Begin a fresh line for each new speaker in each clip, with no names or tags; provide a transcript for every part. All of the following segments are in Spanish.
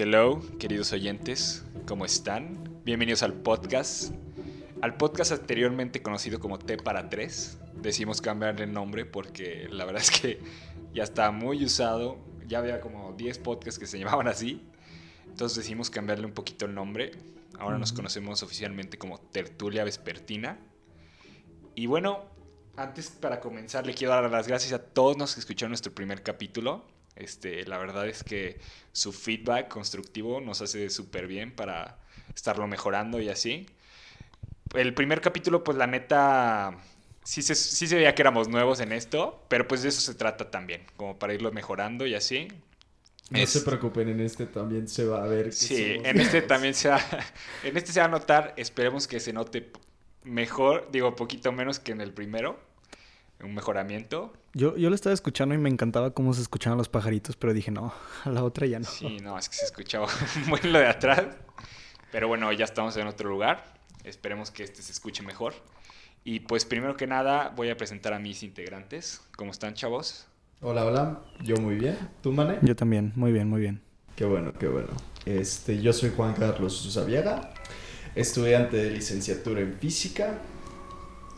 Hello, queridos oyentes, ¿cómo están? Bienvenidos al podcast. Al podcast anteriormente conocido como T para 3. Decimos cambiarle el nombre porque la verdad es que ya está muy usado. Ya había como 10 podcasts que se llamaban así. Entonces decidimos cambiarle un poquito el nombre. Ahora nos conocemos oficialmente como Tertulia Vespertina. Y bueno, antes para comenzar le quiero dar las gracias a todos los que escucharon nuestro primer capítulo. Este, la verdad es que su feedback constructivo nos hace súper bien para estarlo mejorando y así. El primer capítulo, pues la neta, sí se, sí se veía que éramos nuevos en esto, pero pues de eso se trata también, como para irlo mejorando y así.
No
Es-
se preocupen, en este también se va a ver. que
Sí, en este
nuevos.
también se va, en este se va a notar, esperemos que se note mejor, digo, poquito menos que en el primero, un mejoramiento.
Yo, yo lo estaba escuchando y me encantaba cómo se escuchaban los pajaritos, pero dije, no, a la otra ya no.
Sí, no, es que se escuchaba muy lo de atrás. Pero bueno, ya estamos en otro lugar. Esperemos que este se escuche mejor. Y pues primero que nada voy a presentar a mis integrantes. ¿Cómo están, chavos?
Hola, hola. Yo muy bien. ¿Tú, Mane?
Yo también, muy bien, muy bien.
Qué bueno, qué bueno. Este, yo soy Juan Carlos Susaviaga, estudiante de licenciatura en física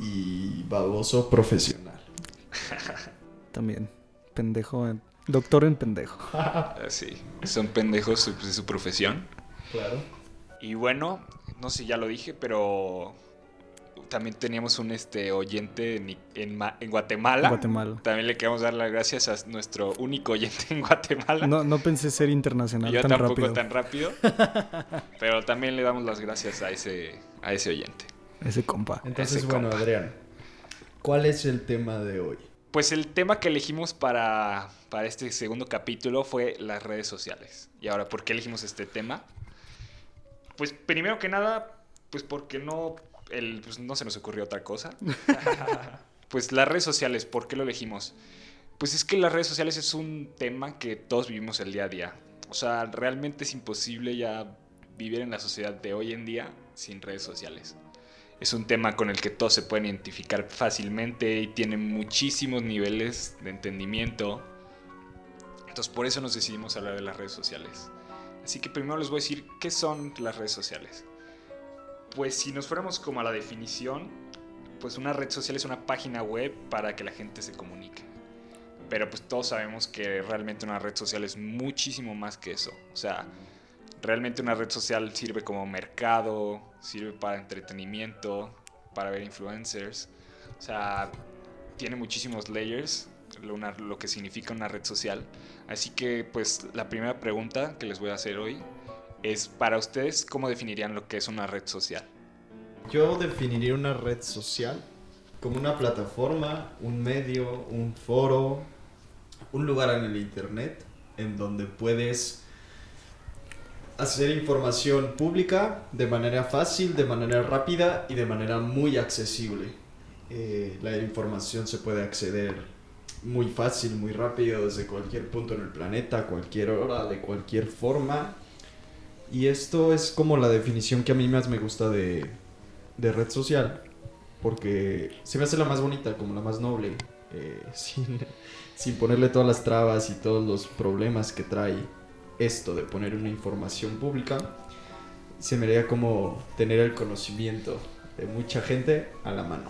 y baboso profesional.
También. Pendejo, en- doctor en pendejo.
Ah, sí, son pendejos su- de su profesión.
Claro.
Y bueno, no sé si ya lo dije, pero también teníamos un este oyente en, en en Guatemala.
Guatemala.
También le queremos dar las gracias a nuestro único oyente en Guatemala.
No, no pensé ser internacional
Yo
tan
tampoco
rápido.
tan rápido. pero también le damos las gracias a ese, a ese oyente.
Ese compa.
Entonces,
Ese
bueno,
compa.
Adrián, ¿cuál es el tema de hoy?
Pues el tema que elegimos para, para este segundo capítulo fue las redes sociales. Y ahora, ¿por qué elegimos este tema? Pues primero que nada, pues porque no, el, pues no se nos ocurrió otra cosa. pues las redes sociales, ¿por qué lo elegimos? Pues es que las redes sociales es un tema que todos vivimos el día a día. O sea, realmente es imposible ya vivir en la sociedad de hoy en día sin redes sociales. Es un tema con el que todos se pueden identificar fácilmente y tiene muchísimos niveles de entendimiento. Entonces por eso nos decidimos hablar de las redes sociales. Así que primero les voy a decir qué son las redes sociales. Pues si nos fuéramos como a la definición, pues una red social es una página web para que la gente se comunique. Pero pues todos sabemos que realmente una red social es muchísimo más que eso. O sea, realmente una red social sirve como mercado, sirve para entretenimiento, para ver influencers. O sea, tiene muchísimos layers, lo, que significa una red social. Así que pues la primera pregunta que les voy a hacer hoy es para ustedes, ¿cómo definirían lo que es una red social?
Yo definiría una red social como una plataforma, un medio, un foro, un lugar en el internet en donde puedes hacer información pública de manera fácil, de manera rápida y de manera muy accesible. Eh, la información se puede acceder muy fácil, muy rápido desde cualquier punto en el planeta, cualquier hora, de cualquier forma. Y esto es como la definición que a mí más me gusta de, de red social. Porque se me hace la más bonita, como la más noble. eh, sin, sin ponerle todas las trabas y todos los problemas que trae esto de poner una información pública. Se me como tener el conocimiento de mucha gente a la mano.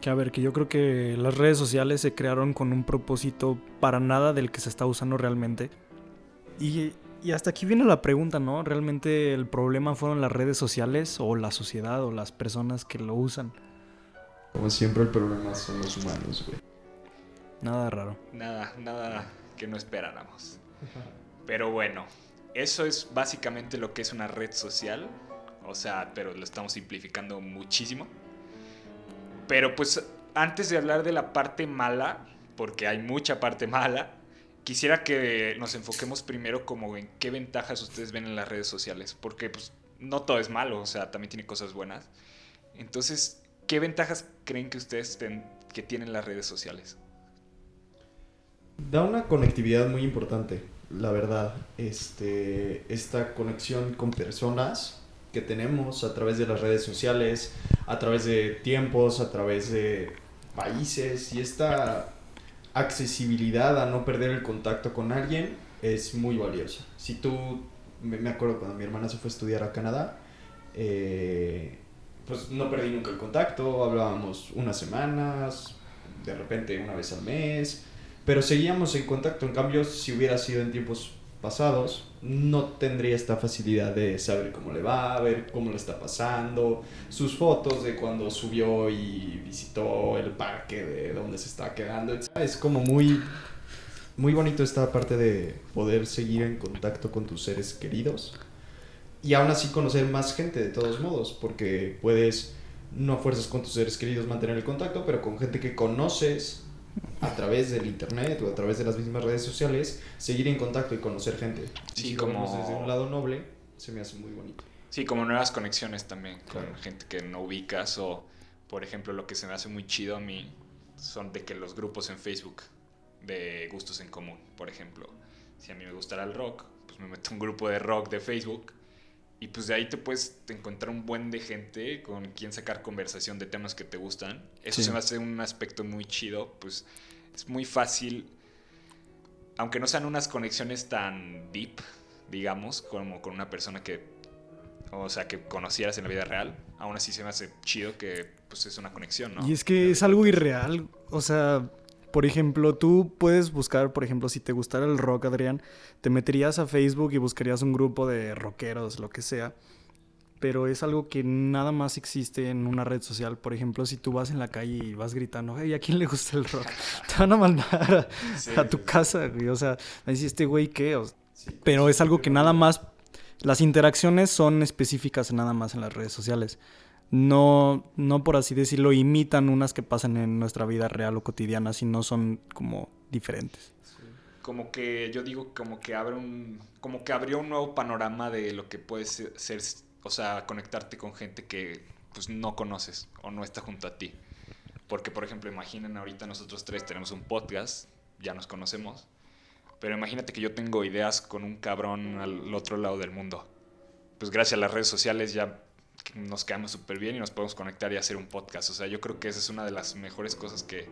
Que a ver, que yo creo que las redes sociales se crearon con un propósito para nada del que se está usando realmente. Y, y hasta aquí viene la pregunta, ¿no? ¿Realmente el problema fueron las redes sociales o la sociedad o las personas que lo usan?
Como siempre el problema son los humanos, güey.
Nada raro.
Nada, nada que no esperáramos. Pero bueno, eso es básicamente lo que es una red social. O sea, pero lo estamos simplificando muchísimo. Pero pues antes de hablar de la parte mala, porque hay mucha parte mala, quisiera que nos enfoquemos primero como en qué ventajas ustedes ven en las redes sociales. Porque pues no todo es malo, o sea, también tiene cosas buenas. Entonces, ¿qué ventajas creen que ustedes ten- que tienen las redes sociales?
Da una conectividad muy importante. la verdad, este, esta conexión con personas que tenemos a través de las redes sociales, a través de tiempos, a través de países y esta accesibilidad a no perder el contacto con alguien es muy valiosa. Si tú, me, acuerdo cuando mi hermana se fue a estudiar a Canadá, eh, pues no perdí nunca el contacto, hablábamos unas semanas, de repente una vez al mes, pero seguíamos en contacto. En cambio, si hubiera sido en tiempos pasados, no tendría esta facilidad de saber cómo le va, ver cómo le está pasando, sus fotos de cuando subió y visitó el parque de donde se está quedando. Es como muy, muy bonito esta parte de poder seguir en contacto con tus seres queridos y aún así conocer más gente de todos modos, porque puedes, no fuerzas con tus seres queridos mantener el contacto, pero con gente que conoces a través del internet o a través de las mismas redes sociales, seguir en contacto y conocer gente.
Sí,
si
como-
desde un lado noble, se me hace muy bonito.
Sí, como nuevas conexiones también con
Claro.
gente que no ubicas o, por ejemplo, lo que se me hace muy chido a mí son de que los grupos en Facebook de gustos en común, por ejemplo, si a mí me gustara el rock, pues me meto un grupo de rock de Facebook y pues de ahí te puedes encontrar un buen de gente con quien sacar conversación de temas que te gustan. Eso
Sí.
se me hace un aspecto muy chido, pues es muy fácil, aunque no sean unas conexiones tan deep, digamos, como con una persona que o sea, que conocieras en la vida real, aún así se me hace chido que pues es una conexión, ¿no?
Y es que es algo irreal. O sea, por ejemplo, tú puedes buscar, por ejemplo, si te gustara el rock, Adrián, te meterías a Facebook y buscarías un grupo de rockeros, lo que sea. Pero es algo que nada más existe en una red social. Por ejemplo, si tú vas en la calle y vas gritando, hey, ¿a quién le gusta el rock? Te van a mandar a,
Sí,
a tu
sí,
casa, güey. O sea, decís, este güey, ¿qué? O-
Sí,
pero es algo que nada más, las interacciones son específicas nada más en las redes sociales. No, no por así decirlo, imitan unas que pasan en nuestra vida real o cotidiana, sino son como diferentes.
Como que yo digo como que abre un como que abrió un nuevo panorama de lo que puede ser, ser, o sea, conectarte con gente que pues no conoces o no está junto a ti. Porque por ejemplo, imaginen ahorita nosotros tres tenemos un podcast, ya nos conocemos, pero imagínate que yo tengo ideas con un cabrón al otro lado del mundo. Pues gracias a las redes sociales ya nos quedamos súper bien y nos podemos conectar y hacer un podcast. O sea, yo creo que esa es una de las mejores cosas que,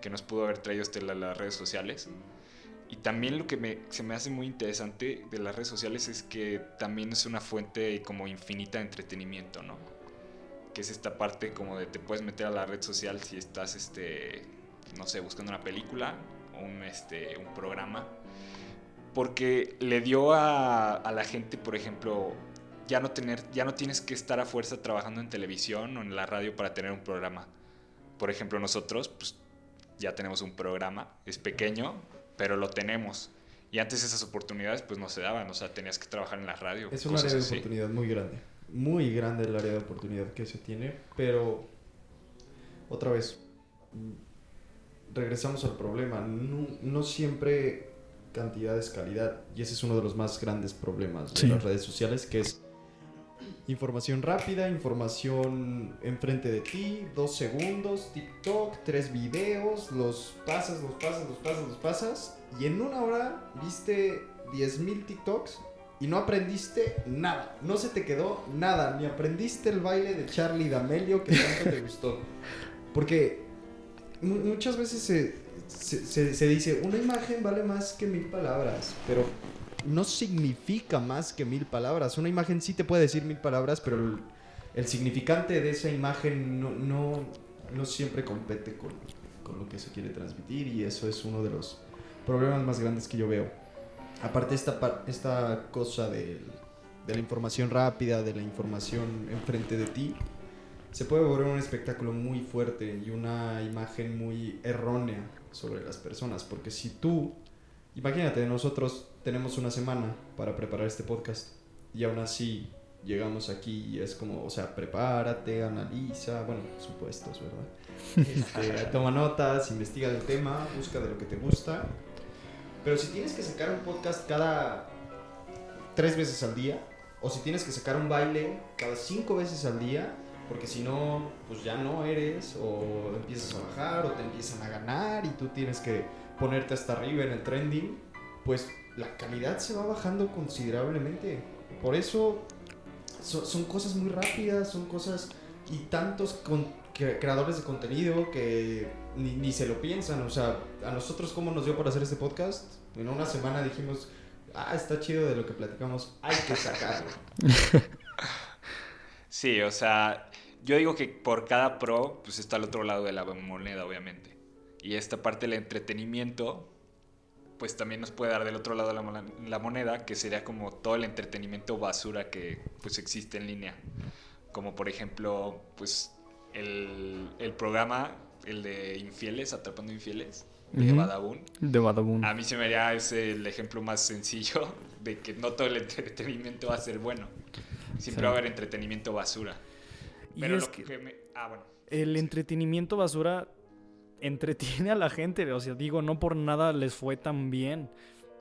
que nos pudo haber traído este, la- las redes sociales. Y también lo que me, se me hace muy interesante de las redes sociales es que también es una fuente como infinita de entretenimiento, ¿no? Que es esta parte como de te puedes meter a la red social si estás, este, no sé, buscando una película o un, este, un programa. Porque le dio a, a la gente, por ejemplo, ya no, tener, ya no tienes que estar a fuerza trabajando en televisión o en la radio para tener un programa. Por ejemplo, nosotros, pues ya tenemos un programa, es pequeño, pero lo tenemos. Y antes esas oportunidades pues no se daban, o sea, tenías que trabajar en la radio.
Es un área de
así.
oportunidad muy grande. Muy grande el área de oportunidad que se tiene, pero otra vez, regresamos al problema. No, no siempre cantidad es calidad. Y ese es uno de los más grandes problemas de
Sí.
las redes sociales, que es información rápida, información enfrente de ti, dos segundos, TikTok, tres videos, los pasas, los pasas, los pasas, los pasas. Y en una hora viste 10.000 TikToks y no aprendiste nada. No se te quedó nada. Ni aprendiste el baile de Charlie D'Amelio que tanto te gustó. Porque mu- muchas veces se, se, se- se dice, una imagen vale más que mil palabras. Pero no significa más que mil palabras. Una imagen sí te puede decir mil palabras, pero el, significante de esa imagen no, no, no siempre compete con, con lo que se quiere transmitir. Y eso es uno de los problemas más grandes que yo veo. Aparte esta, esta cosa del- de la información rápida, de la información enfrente de ti, se puede volver un espectáculo muy fuerte y una imagen muy errónea sobre las personas. Porque si tú, imagínate, nosotros tenemos una semana para preparar este podcast y aún así llegamos aquí y es como, o sea, prepárate, analiza, bueno, supuestos, ¿verdad? Este, toma notas, investiga del tema, busca de lo que te gusta. Pero si tienes que sacar un podcast cada tres veces al día, o si tienes que sacar un baile cada cinco veces al día, porque si no, pues ya no eres, o empiezas a bajar, o te empiezan a ganar, y tú tienes que ponerte hasta arriba en el trending, pues la calidad se va bajando considerablemente. Por eso so- son cosas muy rápidas, son cosas y tantos creadores de contenido que ni, ni se lo piensan. O sea, a nosotros cómo nos dio para hacer este podcast. En una semana dijimos, ah, está chido de lo que platicamos, hay que sacarlo.
Sí, o sea, yo digo que por cada pro, pues está al otro lado de la moneda, obviamente. Y esta parte del entretenimiento, pues también nos puede dar del otro lado la, la moneda, que sería como todo el entretenimiento basura que pues existe en línea. Como por ejemplo, pues el, el programa, el de Infieles, Atrapando Infieles, de
Ujú.
Badabun.
De Badabun.
A mí se me haría ese el ejemplo más sencillo de que no todo el entretenimiento va a ser bueno. Siempre
Sí.
va a haber entretenimiento basura.
Y
Pero
es
lo
que
que me... Ah, bueno.
el entretenimiento basura entretiene a la gente. O sea, digo, no por nada les fue tan bien.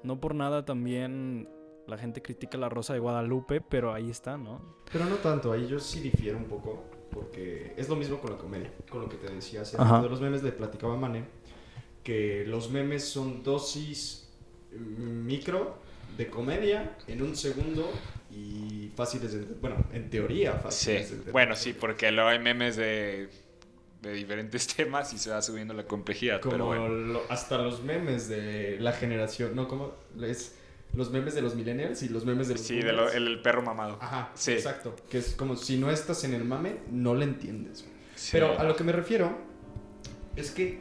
No por nada también la gente critica la Rosa de Guadalupe, pero ahí está, ¿no?
Pero no tanto, ahí yo sí difiero un poco, porque es lo mismo con la comedia, con lo que te decía hace
Ajá.
rato de los memes, le platicaba a Mane, que los memes son dosis mm, micro de comedia en un segundo y fáciles de, bueno, en teoría
Sí,
fáciles de entender.
bueno, sí, porque luego hay memes de, de diferentes temas y se va subiendo la complejidad.
Como
pero bueno.
lo- hasta los memes de la generación, no, como es los memes de los millennials y los memes de los
Sí, de lo- el, el perro mamado.
Ajá,
Sí.
exacto. Que es como si no estás en el mame, no le entiendes.
Sí.
Pero a lo que me refiero es que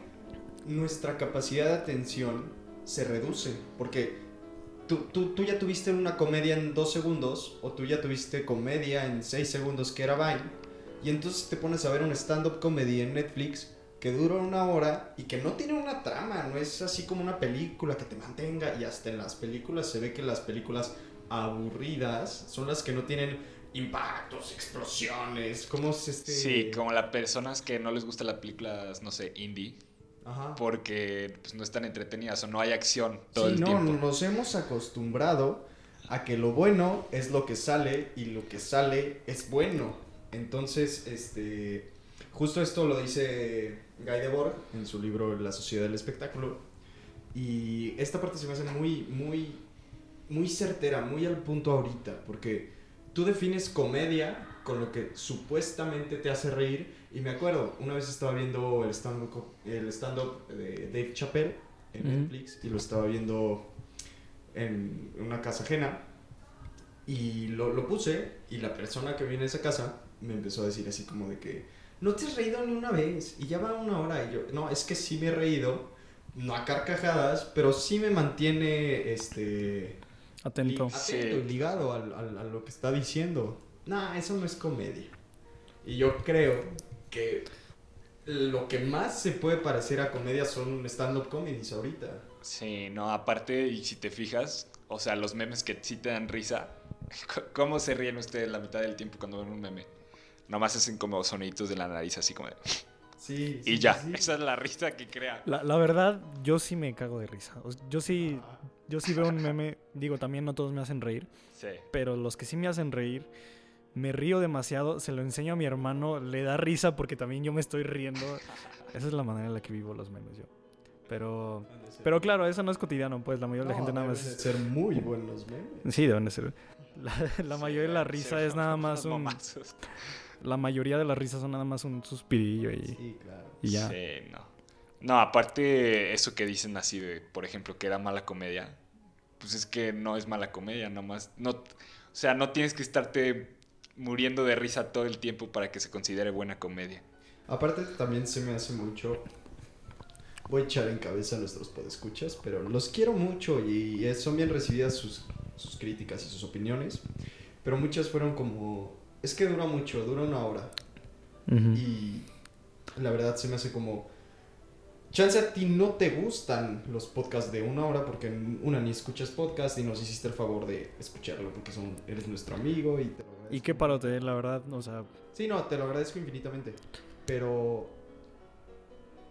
nuestra capacidad de atención se reduce. Porque tú, tú, tú ya tuviste una comedia en dos segundos o tú ya tuviste comedia en seis segundos que era Vine. Y entonces te pones a ver un stand-up comedy en Netflix que dura una hora y que no tiene una trama, no es así como una película que te mantenga. Y hasta en las películas se ve que las películas aburridas son las que no tienen impactos, explosiones, como es este...
Sí, como las personas que no les gustan las películas, no sé, indie,
Ajá.
porque pues, no están entretenidas o no hay acción todo
Sí,
el
no,
tiempo.
nos hemos acostumbrado a que lo bueno es lo que sale y lo que sale es bueno. Entonces, este, justo esto lo dice Guy Debord en su libro La sociedad del espectáculo. Y esta parte se me hace muy, muy, muy certera, muy al punto ahorita, porque tú defines comedia con lo que supuestamente te hace reír. Y me acuerdo, una vez estaba viendo el stand-up el stand-up de Dave Chappelle en. Netflix y lo estaba viendo en una casa ajena. Y lo, lo puse y la persona que viene a esa casa me empezó a decir así como de que no te has reído ni una vez y ya va una hora y yo, no, es que sí me he reído, no a carcajadas, pero sí me mantiene este
Atento.
li- atento y ligado al- al- a, lo que está diciendo. Nah, eso no es comedia. Y yo creo que lo que más se puede parecer a comedia son stand-up comedies ahorita.
Sí, no, aparte, y si te fijas, o sea, los memes que sí te dan risa, ¿cómo se ríen ustedes la mitad del tiempo cuando ven un meme? Nomás hacen como soniditos de la nariz, así como de...
Sí.
Y
sí,
ya,
sí.
esa es la risa que crea.
La, la verdad, yo sí me cago de risa. O sea, yo sí,
Ajá.
yo sí veo un meme, digo, también no todos me hacen reír,
Sí.
pero los que sí me hacen reír, me río demasiado, se lo enseño a mi hermano, le da risa porque también yo me estoy riendo. Esa es la manera en la que vivo los memes yo. Pero, pero claro, eso no es cotidiano, pues la mayoría de la gente nada más...
deben de ser muy buenos memes.
Sí, deben de ser. La, la mayoría de la risa es nada más un...
momazos.
La mayoría de las risas son nada más un suspirillo y,
Sí, claro.
y ya.
Sí, no. No, aparte, eso que dicen así de, por ejemplo, que era mala comedia, pues es que no es mala comedia, nomás. No, o sea, no tienes que estarte muriendo de risa todo el tiempo para que se considere buena comedia.
Aparte también se me hace mucho... Voy a echar en cabeza a nuestros podescuchas, pero los quiero mucho y son bien recibidas sus, sus críticas y sus opiniones. Pero muchas fueron como... Es que dura mucho, dura una hora. Y la verdad se me hace como... Chance a ti no te gustan los podcasts de una hora porque una ni escuchas podcast y nos hiciste el favor de escucharlo porque son, eres nuestro amigo y te lo agradezco.
Y qué parote, la verdad, o sea,
Sí, no, te lo agradezco infinitamente. Pero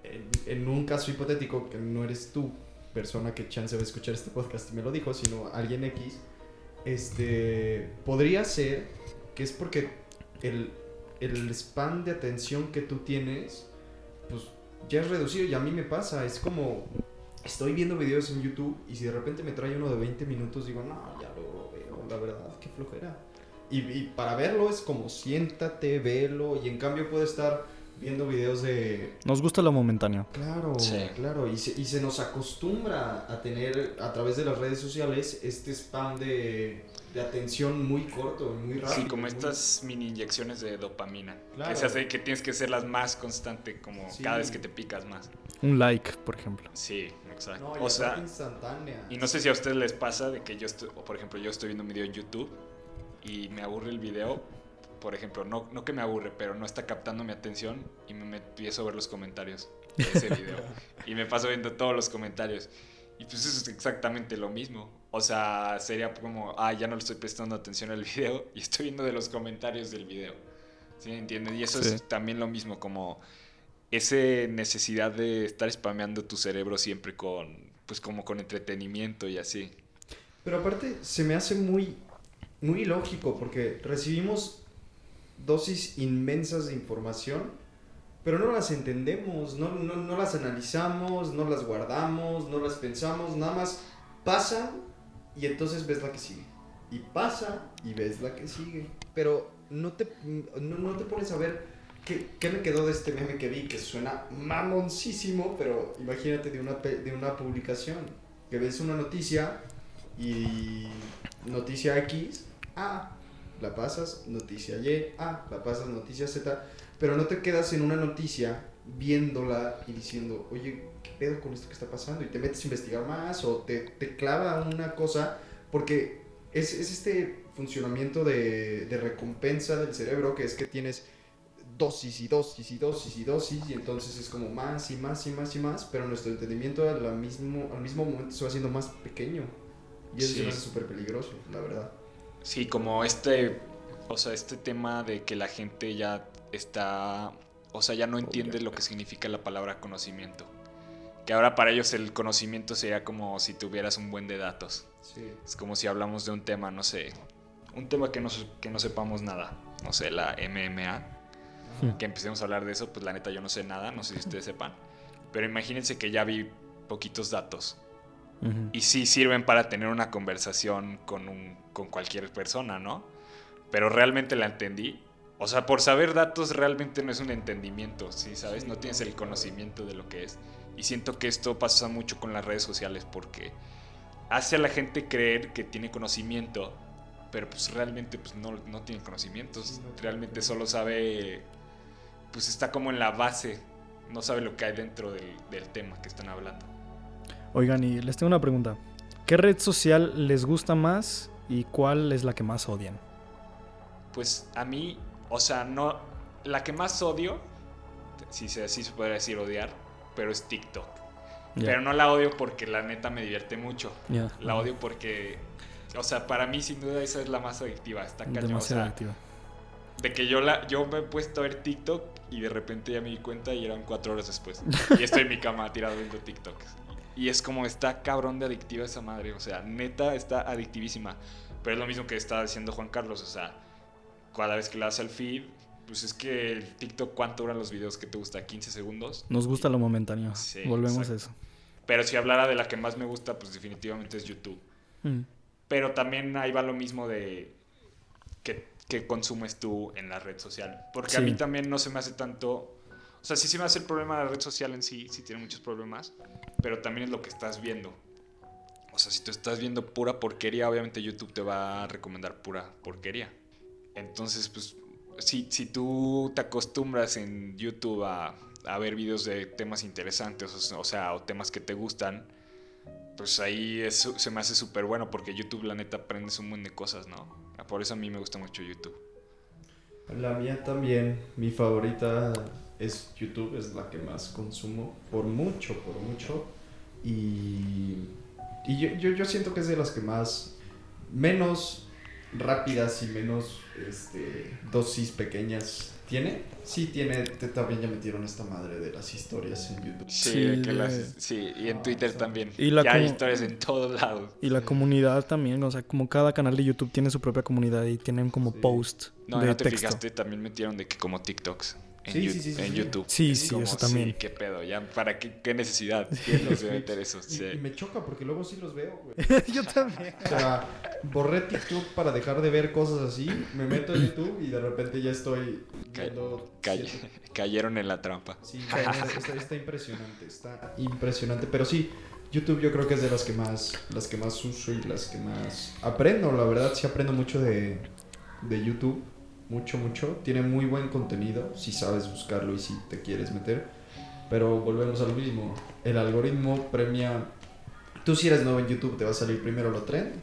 en, en un caso hipotético, que no eres tú, persona que chance va a escuchar este podcast y me lo dijo, sino alguien X, este, podría ser que es porque el, el span de atención que tú tienes, pues ya es reducido y a mí me pasa, es como estoy viendo videos en YouTube y si de repente me trae uno de 20 minutos, digo, no, ya lo veo, la verdad, qué flojera. Y, y para verlo es como siéntate, velo, y en cambio puede estar viendo videos de...
Nos gusta lo momentáneo.
Claro,
Sí.
claro, y se, y se nos acostumbra a tener a través de las redes sociales este spam de, de atención muy corto, muy rápido.
Sí, como
muy-
estas mini inyecciones de dopamina.
Claro.
Que se hace que tienes que hacerlas más constante, como
Sí.
cada vez que te picas más.
Un like, por ejemplo.
Sí, exacto.
No,
o sea,
instantánea.
y no sé si a ustedes les pasa de que yo estoy, o por ejemplo, yo estoy viendo un video en YouTube y me aburre el video. Por ejemplo, no, no que me aburre, pero no está captando mi atención y me empiezo a ver los comentarios de ese video. y me paso viendo todos los comentarios. Y pues eso es exactamente lo mismo. O sea, sería como, ah, ya no le estoy prestando atención al video y estoy viendo de los comentarios del video. ¿Sí me entiendes? Y eso
Sí.
es también lo mismo, como esa necesidad de estar spameando tu cerebro siempre con, pues como con entretenimiento y así.
Pero aparte se me hace muy, muy lógico porque recibimos dosis inmensas de información, pero no las entendemos, no, no, no las analizamos, no las guardamos, no las pensamos, nada más pasan y entonces ves la que sigue. Y pasa y ves la que sigue. Pero no te, no, no te pones a ver qué, qué me quedó de este meme que vi, que suena mamoncísimo, pero imagínate de una, de una publicación, que ves una noticia y noticia X, ah, la pasas, noticia Y, ah, la pasas, noticia Z, pero no te quedas en una noticia viéndola y diciendo, oye, ¿qué pedo con esto que está pasando? Y te metes a investigar más o te, te clava una cosa, porque es, es este funcionamiento de, de recompensa del cerebro que es que tienes dosis y dosis y dosis y dosis y entonces es como más y más y más y más, pero nuestro entendimiento al mismo, al mismo momento se va haciendo más pequeño. Y eso
Sí.
hace súper peligroso, la verdad.
Sí, como este, o sea, este tema de que la gente ya está, o sea, ya no entiende lo que significa la palabra conocimiento. Que ahora para ellos el conocimiento sería como si tuvieras un buen de datos.
Sí.
Es como si hablamos de un tema, no sé, un tema que no, que no sepamos nada. No sé, la MMA.
Hmm.
Que empecemos a hablar de eso, pues la neta yo no sé nada, no sé si ustedes sepan. Pero imagínense que ya vi poquitos datos.
Ujú.
Y sí sirven para tener una conversación con, un, con cualquier persona, ¿no? Pero realmente la entendí. O sea, por saber datos realmente no es un entendimiento, ¿sí? ¿Sabes?
Sí,
No tienes el
no.
conocimiento de lo que es. Y siento que esto pasa mucho con las redes sociales porque hace a la gente creer que tiene conocimiento, pero pues realmente pues no, no tiene conocimientos.
Sí, no.
realmente solo sabe, pues está como en la base, no sabe lo que hay dentro del, del tema que están hablando.
Oigan, y les tengo una pregunta. ¿Qué red social les gusta más y cuál es la que más odian?
Pues a mí, o sea, no. La que más odio, si se, si se podría decir odiar, pero es TikTok. Pero no la odio porque la neta me divierte mucho.
ya.
La odio porque. O sea, para mí sin duda esa es la más adictiva. Está cañón. O
Demasiado
sea,
activa.
de que yo la, yo me he puesto a ver TikTok y de repente ya me di cuenta y eran cuatro horas después. Y estoy en mi cama tirado viendo TikTok. Y es como está cabrón de adictiva esa madre. O sea, neta está adictivísima. Pero es lo mismo que estaba diciendo Juan Carlos. O sea, cada vez que le das al feed, pues es que el TikTok, ¿cuánto duran los videos que te gusta? ¿15 segundos?
Nos gusta lo momentáneo.
Sí,
Volvemos
exacto.
a eso.
Pero si hablara de la que más me gusta, pues definitivamente es YouTube.
Mm.
Pero también ahí va lo mismo de que, que consumes tú en la red social. Porque a mí también no se me hace tanto... O sea, sí se me hace el problema de la red social en sí, sí tiene muchos problemas, pero también es lo que estás viendo. O sea, si tú estás viendo pura porquería, obviamente YouTube te va a recomendar pura porquería. Entonces, pues, si, si tú te acostumbras en YouTube a, a ver videos de temas interesantes, o sea- o temas que te gustan, pues ahí se me hace súper bueno porque YouTube, la neta, aprendes un montón de cosas, ¿no? Por eso a mí me gusta mucho YouTube.
La mía también, mi favorita es YouTube, es la que más consumo, por mucho, por mucho. Y, y yo, yo, yo siento que es de las que más, menos rápidas y menos este, dosis pequeñas tiene. Sí, tiene, te- también ya metieron esta madre de las historias en YouTube.
Sí,
Sí,
que las- sí, y en
Ah,
Twitter
o sea,
también.
y la
ya hay historias en todos lados.
Y la comunidad también, o sea, como cada canal de YouTube tiene su propia comunidad y tienen como
Sí.
post
No,
de
no te
texto.
fijaste, también metieron de que como TikToks. En,
Sí,
Yu-
sí, sí, sí,
en
sí.
YouTube.
Sí,
Es
sí,
como,
eso también.
qué pedo, ya, ¿para qué, qué necesidad tienes de meter eso?
Y,
Sí.
y me choca porque luego sí los veo, güey.
Yo también.
O sea, borré TikTok para dejar de ver cosas así, me meto en YouTube y de repente ya estoy viendo... Siete-
cayeron en la trampa.
Sí, está, está- está impresionante, está impresionante. Pero sí, YouTube yo creo que es de las que más, las que más uso y las que más aprendo. La verdad sí aprendo mucho de, de YouTube, mucho, mucho. Tiene muy buen contenido si sabes buscarlo y si te quieres meter. Pero volvemos a lo mismo. El algoritmo premia... Tú si eres nuevo en YouTube te va a salir primero lo trend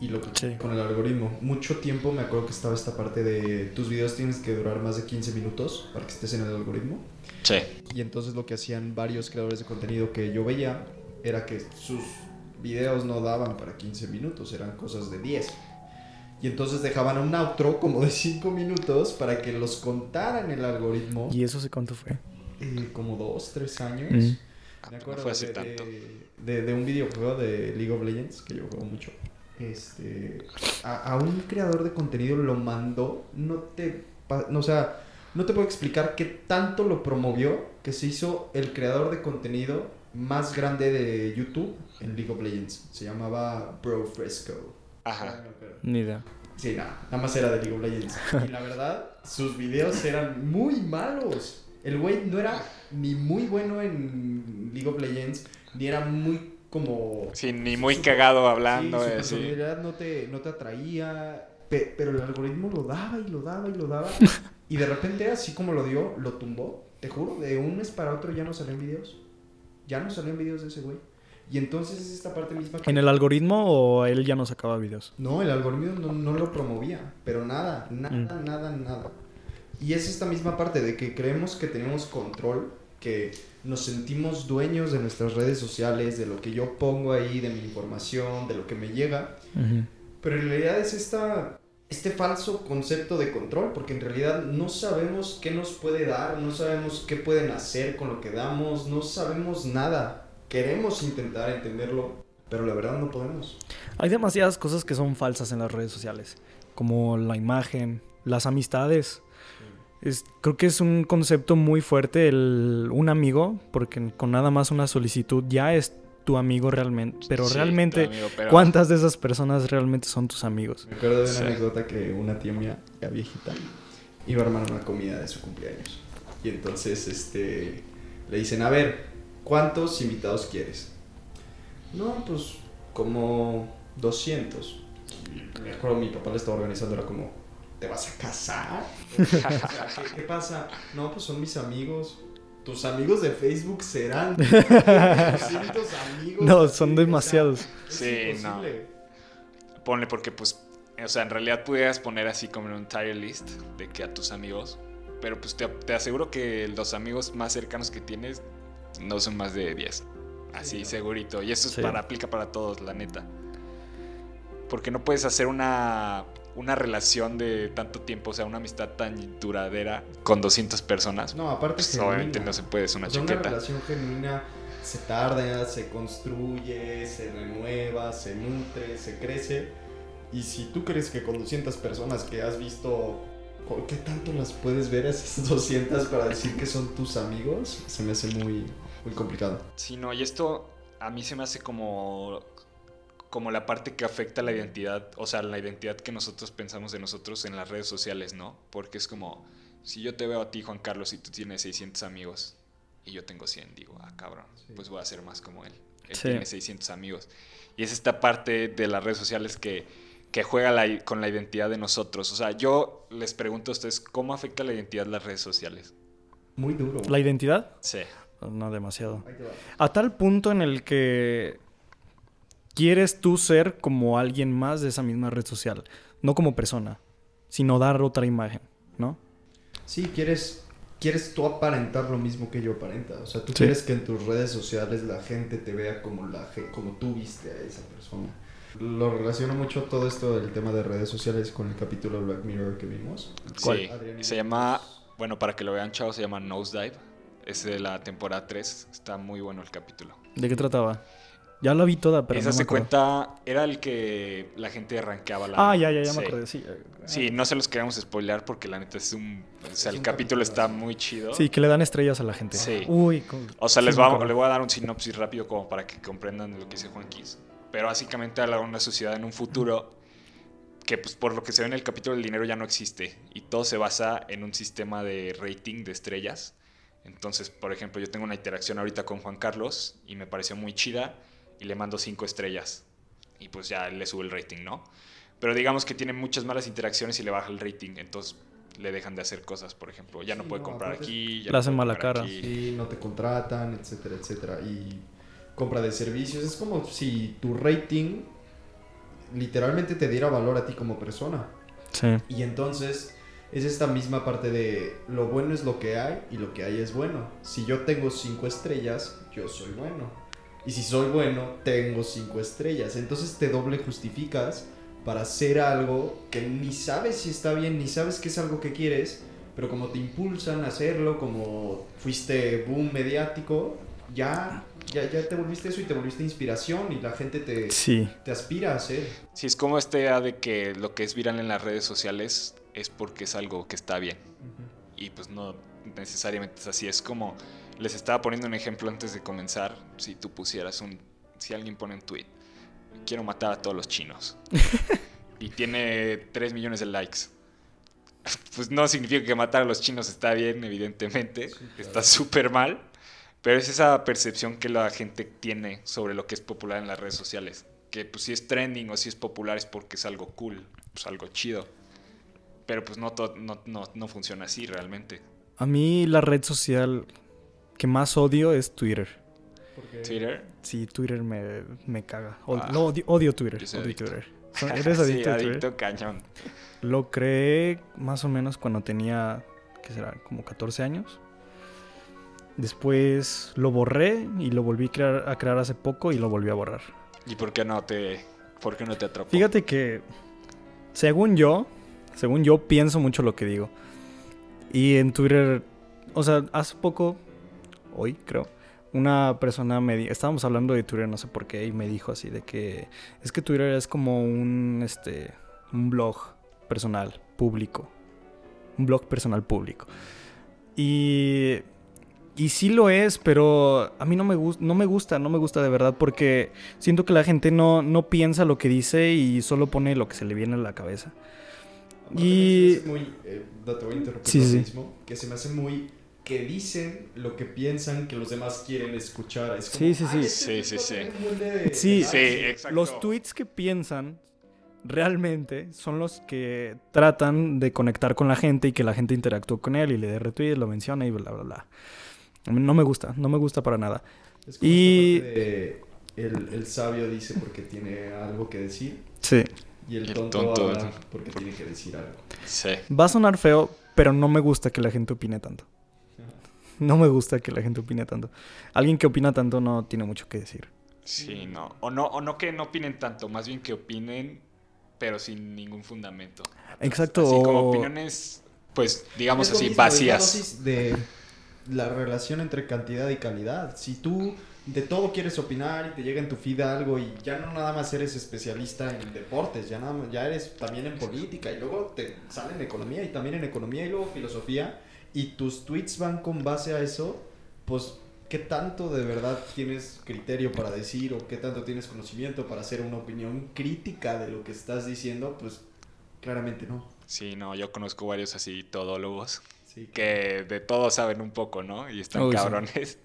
y lo que
Sí.
con el algoritmo. Mucho tiempo me acuerdo que estaba esta parte de tus videos tienes que durar más de 15 minutos para que estés en el algoritmo.
Sí.
Y entonces lo que hacían varios creadores de contenido que yo veía era que sus videos no daban para 15 minutos, eran cosas de 10. Y entonces dejaban un outro como de 5 minutos para que los contara en el algoritmo.
¿Y eso sé cuánto fue?
eh, como 2, 3 años.
Mm.
Me
Ah, no
acuerdo
fue hace
de,
tanto.
De, de un videojuego de League of Legends que yo juego mucho. Este, a, a un creador de contenido lo mandó, no te, no, o sea, no te puedo explicar qué tanto lo promovió que se hizo el creador de contenido más grande de YouTube en League of Legends. Se llamaba Bro Fresco.
Ajá.
Ni idea.
Sí, nada, nada más era de League of Legends. Y la verdad, sus videos eran muy malos. El güey no era ni muy bueno en League of Legends, ni era muy como...
Sí, ni muy
su-
cagado hablando.
sí, su
eh, sí.
personalidad no te, no te atraía, pe- pero el algoritmo lo daba y lo daba y lo daba. y de repente, así como lo dio, lo tumbó. Te juro, de un mes para otro ya no salían videos. Ya no salían videos de ese güey. Y entonces es esta parte misma que...
¿En el algoritmo o él ya no sacaba videos?
No, el algoritmo no, no lo promovía, pero nada, nada,
Mm.
nada, nada. Y es esta misma parte de que creemos que tenemos control, que nos sentimos dueños de nuestras redes sociales, de lo que yo pongo ahí, de mi información, de lo que me llega.
Ujú.
Pero en realidad es esta, este falso concepto de control, porque en realidad no sabemos qué nos puede dar, no sabemos qué pueden hacer con lo que damos, no sabemos nada. Queremos intentar entenderlo, pero la verdad no podemos.
Hay demasiadas cosas que son falsas en las redes sociales, como la imagen, las amistades. Es, creo que es un concepto muy fuerte el un amigo, porque con nada más una solicitud ya es tu amigo realmente. Pero
Sí,
realmente,
amigo, pero-
¿cuántas de esas personas realmente son tus amigos?
Me acuerdo de una
Sí.
anécdota que una tía mía, ya viejita, iba a armar una comida de su cumpleaños. Y entonces este, le dicen, a ver, ¿cuántos invitados quieres? No, pues como 200. Y me acuerdo, mi papá le estaba organizando, era como, ¿te vas a casar? O sea, ¿qué, qué pasa? No, pues son mis amigos. Tus amigos de Facebook serán 200 amigos.
No, son demasiados.
es
Sí, no.
imposible.
Ponle porque, pues, o sea, en realidad pudieras poner así como en un tier list de que a tus amigos. Pero pues te, te aseguro que los amigos más cercanos que tienes no son más de 10. Así,
no.
segurito. Y eso es
Sí.
para, aplica para todos, la neta. Porque no puedes hacer una, una relación de tanto tiempo, o sea, una amistad tan duradera con 200 personas.
No, aparte
Pues, obviamente no se puede, es una
O sea,
chaqueta.
Una relación genuina se tarda, se construye, se renueva, se nutre, se crece. Y si tú crees que con 200 personas que has visto, ¿por qué tanto las puedes ver a esas 200 para decir que son tus amigos? Se me hace muy, muy complicado.
Sí, no, y esto a mí se me hace como, como la parte que afecta la identidad, o sea, la identidad que nosotros pensamos de nosotros en las redes sociales, ¿no? Porque es como, si yo te veo a ti, Juan Carlos, y tú tienes 600 amigos y yo tengo 100, digo, ah, cabrón,
Sí.
pues voy a ser más como él. Él
Sí.
tiene 600 amigos. Y es esta parte de las redes sociales que, que juega la- con la identidad de nosotros. O sea, yo les pregunto a ustedes, ¿cómo afecta la identidad las redes sociales?
Muy duro.
¿La identidad?
Sí.
No demasiado. A tal punto en el que quieres tú ser como alguien más de esa misma red social. No como persona, sino dar otra imagen, ¿no?
Sí, quieres, quieres tú aparentar lo mismo que yo aparenta. O sea, tú
Sí.
quieres que en tus redes sociales la gente te vea como, la, como tú viste a esa persona. Lo relaciono mucho todo esto del tema de redes sociales con el capítulo de Black Mirror que vimos.
Sí,
Adrián y
se llama, bueno, para que lo vean, chavos, se llama Nosedive. Es de la temporada 3. Está muy bueno el capítulo.
¿De qué trataba? Ya la vi toda, pero
Esa
no
se cuenta, era el que la gente arranqueaba la...
Ah, ya, ya, ya
Sí.
me acordé, sí.
Sí, no se los queremos spoilear porque la neta es un... O sea,
Es
el capítulo está
así.
muy chido.
Sí, que le dan estrellas a la gente.
Sí.
Uy, con-
O sea,
sí
les va, le voy a dar un sinopsis rápido como para que comprendan lo que dice Juan Kiss. Pero básicamente habla de una sociedad en un futuro que, pues, por lo que se ve en el capítulo, el dinero ya no existe. Y todo se basa en un sistema de rating de estrellas. Entonces, por ejemplo, yo tengo una interacción ahorita con Juan Carlos y me pareció muy chida y le mando cinco estrellas. Y pues ya le sube el rating, ¿no? Pero digamos que tiene muchas malas interacciones y le baja el rating. Entonces le dejan de hacer cosas, por ejemplo. Ya no
Sí,
puede
no,
comprar aquí. ya
Le
no
hacen mala cara.
aquí.
Sí, no te contratan, etcétera, etcétera. Y compra de servicios. Es como si tu rating literalmente te diera valor a ti como persona.
Sí.
Y entonces es esta misma parte de lo bueno es lo que hay y lo que hay es bueno. Si yo tengo cinco estrellas, yo soy bueno. Y si soy bueno, tengo cinco estrellas. Entonces te doble justificas para hacer algo que ni sabes si está bien, ni sabes que es algo que quieres, pero como te impulsan a hacerlo, como fuiste boom mediático, ya, ya, ya te volviste eso y te volviste inspiración y la gente te,
Sí.
te aspira a hacer.
Sí, es como esta idea de que lo que es viral en las redes sociales es porque es algo que está bien. Y pues no necesariamente es así. Es como, les estaba poniendo un ejemplo antes de comenzar. Si tú pusieras un, si alguien pone un tweet, quiero matar a todos los chinos. y tiene 3 millones de likes. Pues no significa que matar a los chinos está bien, evidentemente.
Sí, claro.
Está súper mal. Pero es esa percepción que la gente tiene sobre lo que es popular en las redes sociales. Que pues si es trending o si es popular es porque es algo cool, pues algo chido. Pero pues no, no, no, no funciona así realmente.
A mí la red social que más odio es Twitter.
Porque-
Twitter.
Sí, Twitter me, me caga. O-
Ah.
no, odio, odio Twitter.
Yo soy
odio
adicto.
Twitter. ¿Eres adicto
sí,
a Twitter?
adicto cañón.
Lo creé más o menos cuando tenía, ¿qué será? Como 14 años. Después lo borré y lo volví a crear, a crear hace poco y lo volví a borrar.
¿Y por qué no te, por qué no te atrapó?
Fíjate que, según yo, según yo pienso mucho lo que digo. Y en Twitter, o sea, hace poco, hoy creo, una persona me dijo, estábamos hablando de Twitter, no sé por qué, y me dijo así de que es que Twitter es como un, este, un blog personal, público. Un blog personal público. Y, y sí lo es, pero a mí no me, no me gusta, no me gusta de verdad, porque siento que la gente no, no piensa lo que dice y solo pone lo que se le viene a la cabeza. Y-
se me hace muy, eh, no te voy a interrumpir
Sí,
lo
sí.
mismo, que se me hace muy que dicen lo que piensan que los demás quieren escuchar. Es como,
Sí, sí, sí.
"Ay,
Sí, sí, sí.
de-
Sí.
Sí,
likes".
exacto.
Los tweets que piensan realmente son los que tratan de conectar con la gente y que la gente interactúe con él y le dé retweet, lo menciona y bla, bla, bla. No me gusta, no me gusta para nada.
Es como
Y-
de el, el sabio dice porque tiene algo que decir
Sí.
Y el,
Y el
tonto,
tonto-
habla porque tiene que decir algo.
Sí.
Va a sonar feo, pero no me gusta que la gente opine tanto. No me gusta que la gente opine tanto. Alguien que opina tanto no tiene mucho que decir.
Sí, no. O no, o no que no opinen tanto, más bien que opinen, pero sin ningún fundamento.
Exacto.
Así como opiniones, pues, digamos así, vacías.
de la relación entre cantidad y calidad. Si tú de todo quieres opinar y te llega en tu feed algo y ya no nada más eres especialista en deportes, ya, nada más- ya eres también en política y luego te sale en economía y también en economía y luego filosofía y tus tweets van con base a eso, pues ¿qué tanto de verdad tienes criterio para decir o qué tanto tienes conocimiento para hacer una opinión crítica de lo que estás diciendo? Pues claramente no.
Sí, no, yo conozco varios así todólogos
Sí,
que de todo saben un poco, ¿no? Y están
Uy, sí.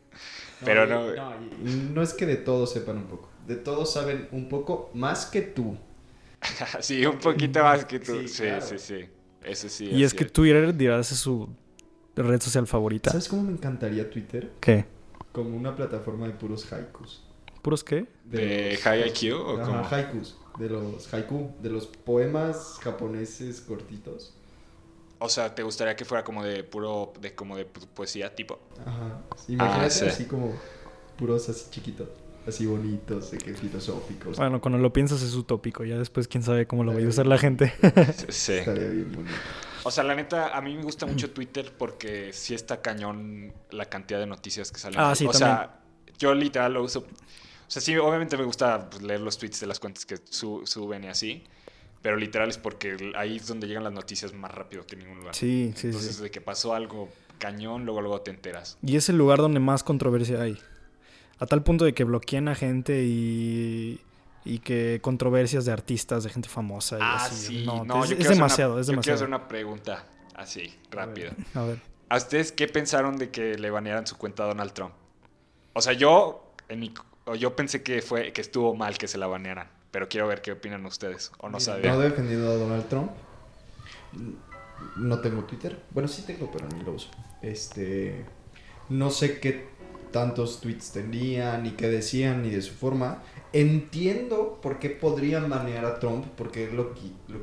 Pero no-
y- y no es que de todos sepan un poco. De todos saben un poco más que tú.
sí, un poquito más que tú.
Sí,
Sí,
claro.
sí, sí. Eso sí.
Y es que. Twitter dirás es su red social favorita.
¿Sabes cómo me encantaría Twitter?
¿Qué?
Como una plataforma de puros haikus.
¿Puros qué?
¿De
los-
High IQ o
Ajá,
cómo?
haikus. De los haiku. De los poemas japoneses cortitos.
O sea, ¿te gustaría que fuera como de puro, de como de poesía tipo?
Ajá. Imagínate
Ah, sí.
así como puros así chiquitos. Así bonitos, de que filosóficos.
Bueno, cuando lo piensas es utópico. Ya después quién sabe cómo lo vaya a usar la gente.
Sí.
Estaría bien bonito.
O sea, la neta, a mí me gusta mucho Twitter porque sí está cañón la cantidad de noticias que salen.
Ah, sí,
o sea, yo literal lo uso. O O sea, sí, obviamente me gusta pues, leer los tweets de las cuentas que su- suben y así. Pero literal es porque ahí es donde llegan las noticias más rápido que en ningún lugar.
Sí, sí,
Entonces,
sí.
de que pasó algo cañón, luego luego te enteras.
Y es el lugar donde más controversia hay. A tal punto de que bloquean a gente y, y que controversias de artistas, de gente famosa. Y
Ah,
así.
sí.
No,
No,
es,
yo
es demasiado,
una-
es
Yo quiero
demasiado.
hacer una pregunta así, rápido.
A ver.
¿A ustedes qué pensaron de que le banearan su cuenta a Donald Trump? O sea, yo, en mi, yo pensé que fue que estuvo mal que se la banearan, pero quiero ver qué opinan ustedes o no sabían.
No defendiendo a Donald Trump. No tengo Twitter. Bueno, sí tengo, pero ni lo uso. Este. No sé qué tantos tweets tenían, ni qué decían, ni de su forma. Entiendo por qué podrían banear a Trump, porque lo, qui- lo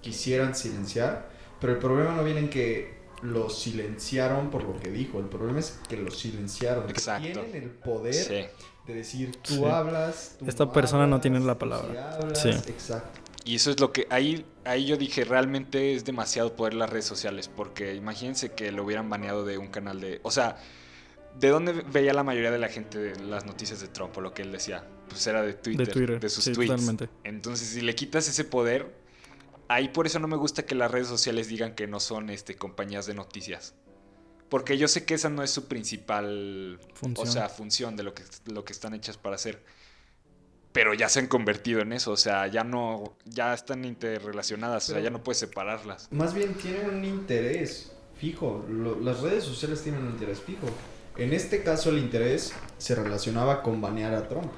quisieran silenciar. Pero el problema no viene en que lo silenciaron por lo que dijo. El problema es que lo silenciaron.
Exacto.
Tienen el poder
Sí.
De decir tú
Sí.
hablas. tú
Esta persona no tiene la palabra.
hablas.
Sí.
Exacto.
Y eso es lo que ahí, ahí yo dije, realmente es demasiado poder las redes sociales, porque imagínense que lo hubieran baneado de un canal de... O sea, ¿de dónde veía la mayoría de la gente las noticias de Trump o lo que él decía? Pues era de Twitter,
De Twitter,
sus
sí,
tweets.
totalmente.
Entonces, si le quitas ese poder, ahí por eso no me gusta que las redes sociales digan que no son este, compañías de noticias. Porque yo sé que esa no es su principal
Función.
o sea, función de lo que, lo que están hechas para hacer. Pero ya se han convertido en eso, o sea, ya no, ya están interrelacionadas, o sea, ya no puedes separarlas.
Más bien tienen un interés fijo. Lo- las redes sociales tienen un interés fijo. En este caso el interés se relacionaba con banear a Trump.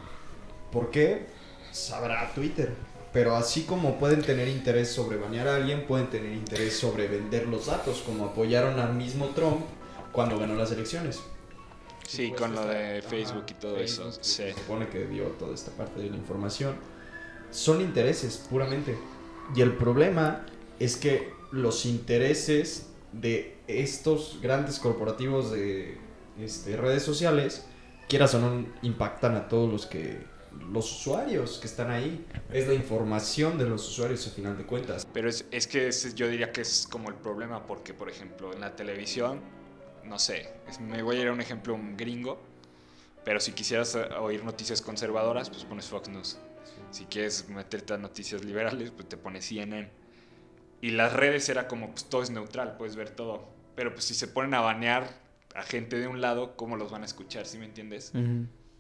¿Por qué? Sabrá Twitter. Pero así como pueden tener interés sobre banear a alguien, pueden tener interés sobre vender los datos, como apoyaron al mismo Trump cuando ganó las elecciones.
Sí,
pues,
con lo
está-
de Facebook y todo eso,
Facebook,
sí.
Se supone que dio toda esta parte de la información. Son intereses, puramente. Y el problema es que los intereses de estos grandes corporativos de este, redes sociales, quieras o no, impactan a todos los que los usuarios que están ahí. Es la información de los usuarios a final de cuentas.
Pero es, es que ese yo diría que es como el problema, porque, por ejemplo, en la televisión, no sé, me voy a ir a un ejemplo un gringo, pero si quisieras eh, oír noticias conservadoras, pues pones Fox News. Si quieres meterte a noticias liberales, pues te pones CNN. Y las redes era como, pues todo es neutral, puedes ver todo. Pero pues si se ponen a banear a gente de un lado, ¿cómo los van a escuchar? ¿Sí me entiendes?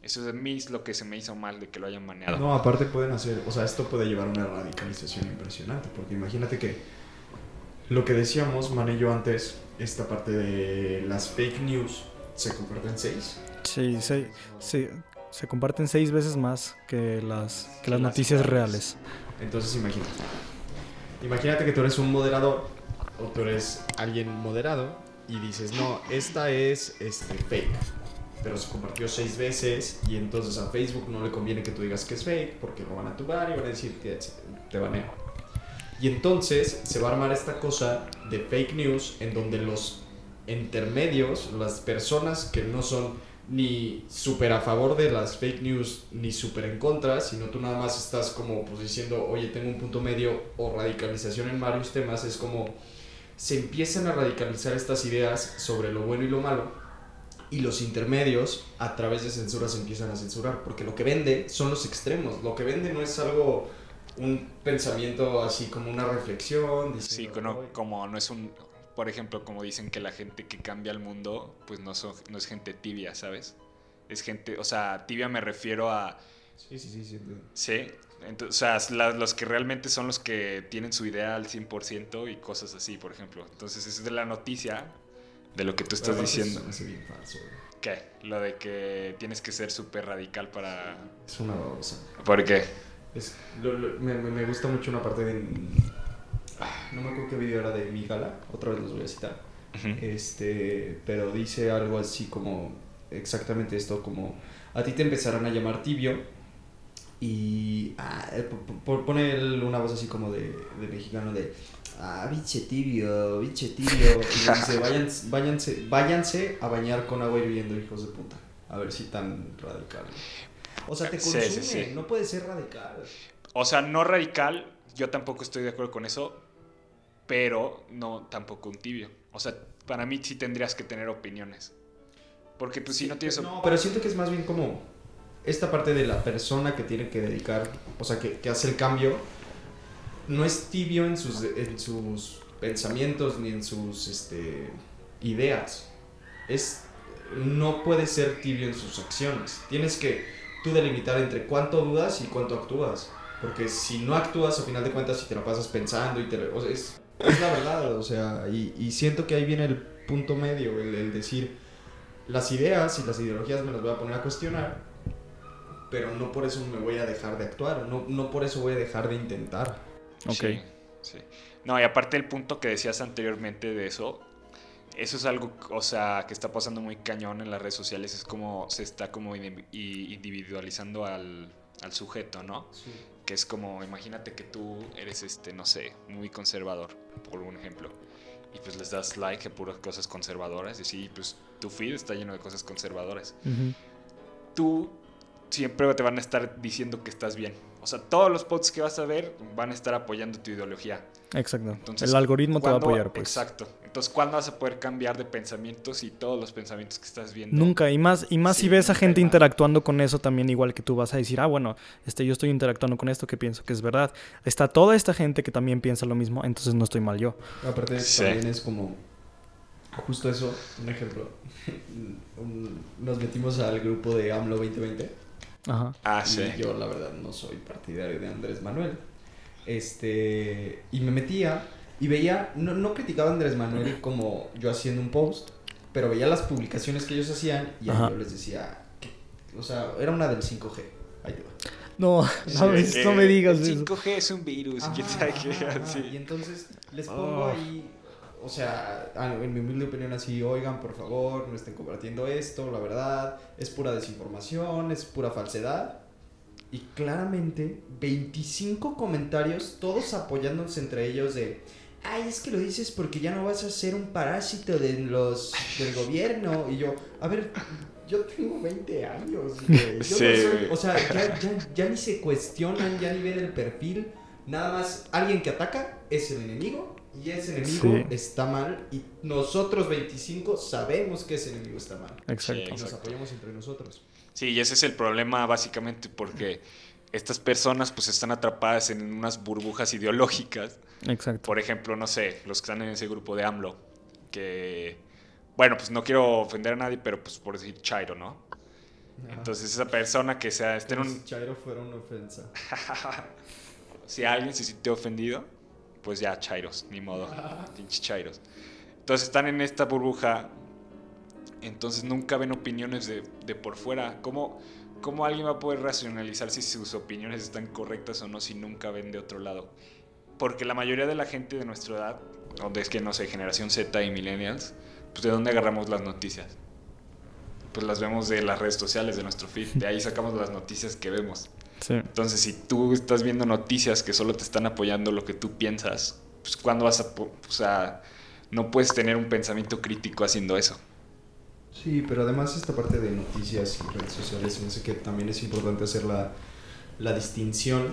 Eso es a mí es lo que se me hizo mal de que lo hayan baneado.
No, aparte pueden hacer, o sea, esto puede llevar a una radicalización impresionante, porque imagínate que lo que decíamos, Mane y yo antes, esta parte de las fake news se convierte en seis.
Sí, se, se, se comparten seis veces más que las, que las
las
noticias
reales.
reales.
Entonces imagínate. Imagínate que tú eres un moderador o tú eres alguien moderado y dices, no, esta es este, fake. Pero se compartió seis veces y entonces a Facebook no le conviene que tú digas que es fake porque lo van a tubar y van a decir que te baneo. Y entonces se va a armar esta cosa de fake news en donde los intermedios, las personas que no son ni súper a favor de las fake news ni súper en contra, sino tú nada más estás como pues diciendo, oye, tengo un punto medio o radicalización en varios temas, es como se empiezan a radicalizar estas ideas sobre lo bueno y lo malo y los intermedios a través de censura se empiezan a censurar, porque lo que vende son los extremos, lo que vende no es algo, un pensamiento así como una reflexión.
Sí,
diciendo,
no,
"Oye,
como no es un, por ejemplo, como dicen que la gente que cambia el mundo, pues no, son, no es gente tibia, ¿sabes? Es gente, o sea, tibia me refiero a,
Sí, sí, sí, sí.
sí, ento- o sea, la- los que realmente son los que tienen su idea al 100% y cosas así, por ejemplo. Entonces, es de la noticia, de lo que tú estás diciendo.
me hace bien falso.
¿Qué? Lo de que tienes que ser súper radical para...
Es una babosa.
¿Por qué?
Es, lo- lo- me, gusta mucho una parte de... ah, no me acuerdo qué video era de mi gala, otra vez los voy a citar. Este, pero dice algo así como exactamente esto, como a ti te empezarán a llamar tibio y ah, eh, po- po- pone una voz así como de, de mexicano de ah, biche tibio, biche tibio y dice váyanse, váyanse, váyanse a bañar con agua hirviendo, hijos de puta. A ver si tan radical. O sea, te consume,
sí, sí.
no puede ser radical.
O sea, no radical, yo tampoco estoy de acuerdo con eso, pero no tampoco un tibio. O sea, para mí sí tendrías que tener opiniones. Porque pues si no tienes... op-
No, pero siento que es más bien como esta parte de la persona que tiene que dedicar, o sea, que, que hace el cambio, no es tibio en sus, en sus pensamientos ni en sus este, ideas. Es, no puede ser tibio en sus acciones. Tienes que tú delimitar entre cuánto dudas y cuánto actúas. Porque si no actúas, a final de cuentas, si te la pasas pensando y te... o sea, es, es la verdad, o sea, y, y siento que ahí viene el punto medio, el, el decir, las ideas y las ideologías me las voy a poner a cuestionar, pero no por eso me voy a dejar de actuar, no, no por eso voy a dejar de intentar.
Ok.
Sí, sí. No, y aparte el punto que decías anteriormente de eso, eso es algo, o sea, que está pasando muy cañón en las redes sociales, es como se está como individualizando al, al sujeto, ¿no? Que es como, imagínate que tú eres, este, no sé, muy conservador, por un ejemplo, y pues les das like a puras cosas conservadoras, y sí, pues tu feed está lleno de cosas conservadoras. Tú siempre te van a estar diciendo que estás bien. O sea, todos los posts que vas a ver van a estar apoyando tu ideología.
Exacto.
Entonces,
el algoritmo te va a
¿cuándo-
apoyar, pues.
Exacto. Entonces, ¿cuándo vas a poder cambiar de pensamientos y todos los pensamientos que estás viendo?
Nunca, y más, y más
Sí,
si ves a gente interactuando con eso también igual que tú vas a decir, ah, bueno, este, yo estoy interactuando con esto que pienso que es verdad. Está toda esta gente que también piensa lo mismo, entonces no estoy mal yo.
Aparte
Sí.
también es como justo eso, un ejemplo. Nos metimos al grupo de AMLO 2020
Ajá.
Ah,
y
sí.
yo la verdad no soy partidario de Andrés Manuel. Este, y me metía y veía, no, no criticaba a Andrés Manuel como yo haciendo un post, pero veía las publicaciones que ellos hacían y yo les decía, que- o sea, era una del 5G. Ayuda.
No, no, me-
Sí,
no me
eh,
digas
el
eso.
5G es un virus.
Ajá,
¿quién sabe qué?
ajá, ajá.
Sí.
Y entonces les pongo
Oh.
ahí, o sea, a- en mi humilde opinión así, oigan, por favor, no estén compartiendo esto, la verdad, es pura desinformación, es pura falsedad. Y claramente, 25 comentarios, todos apoyándose entre ellos de, ay, es que lo dices porque ya no vas a ser un parásito de los, del gobierno. Y yo, a ver, yo tengo 20 años, güey. Yo
Sí,
no soy, o sea, ya, ya, ya ni se cuestionan, ya ni ven el perfil. Nada más, alguien que ataca es el enemigo y ese enemigo
Sí.
está mal y nosotros 25 sabemos que ese enemigo está mal.
Exacto.
Y nos apoyamos entre nosotros.
Sí, y ese es el problema básicamente porque estas personas pues están atrapadas en unas burbujas ideológicas.
Exacto.
Por ejemplo, no sé, los que están en ese grupo de AMLO, que, bueno, pues no quiero ofender a nadie, pero pues por decir Chairo, ¿no? Entonces esa persona que sea, esté en un,
si Chairo fuera una ofensa.
si alguien se sintió ofendido, pues ya, chairos, ni modo, pinche chairos. Entonces están en esta burbuja, entonces nunca ven opiniones de, de por fuera. ¿Cómo, ¿Cómo alguien va a poder racionalizar si sus opiniones están correctas o no si nunca ven de otro lado? Porque la mayoría de la gente de nuestra edad, donde es que no sé, generación Z y millennials, pues de dónde agarramos las noticias? Pues las vemos de las redes sociales, de nuestro feed, de ahí sacamos las noticias que vemos.
Sí.
Entonces, si tú estás viendo noticias que solo te están apoyando lo que tú piensas, pues ¿cuándo vas a... O sea, no puedes tener un pensamiento crítico haciendo eso.
Sí, pero además esta parte de noticias y redes sociales, me que también es importante hacer la, la distinción,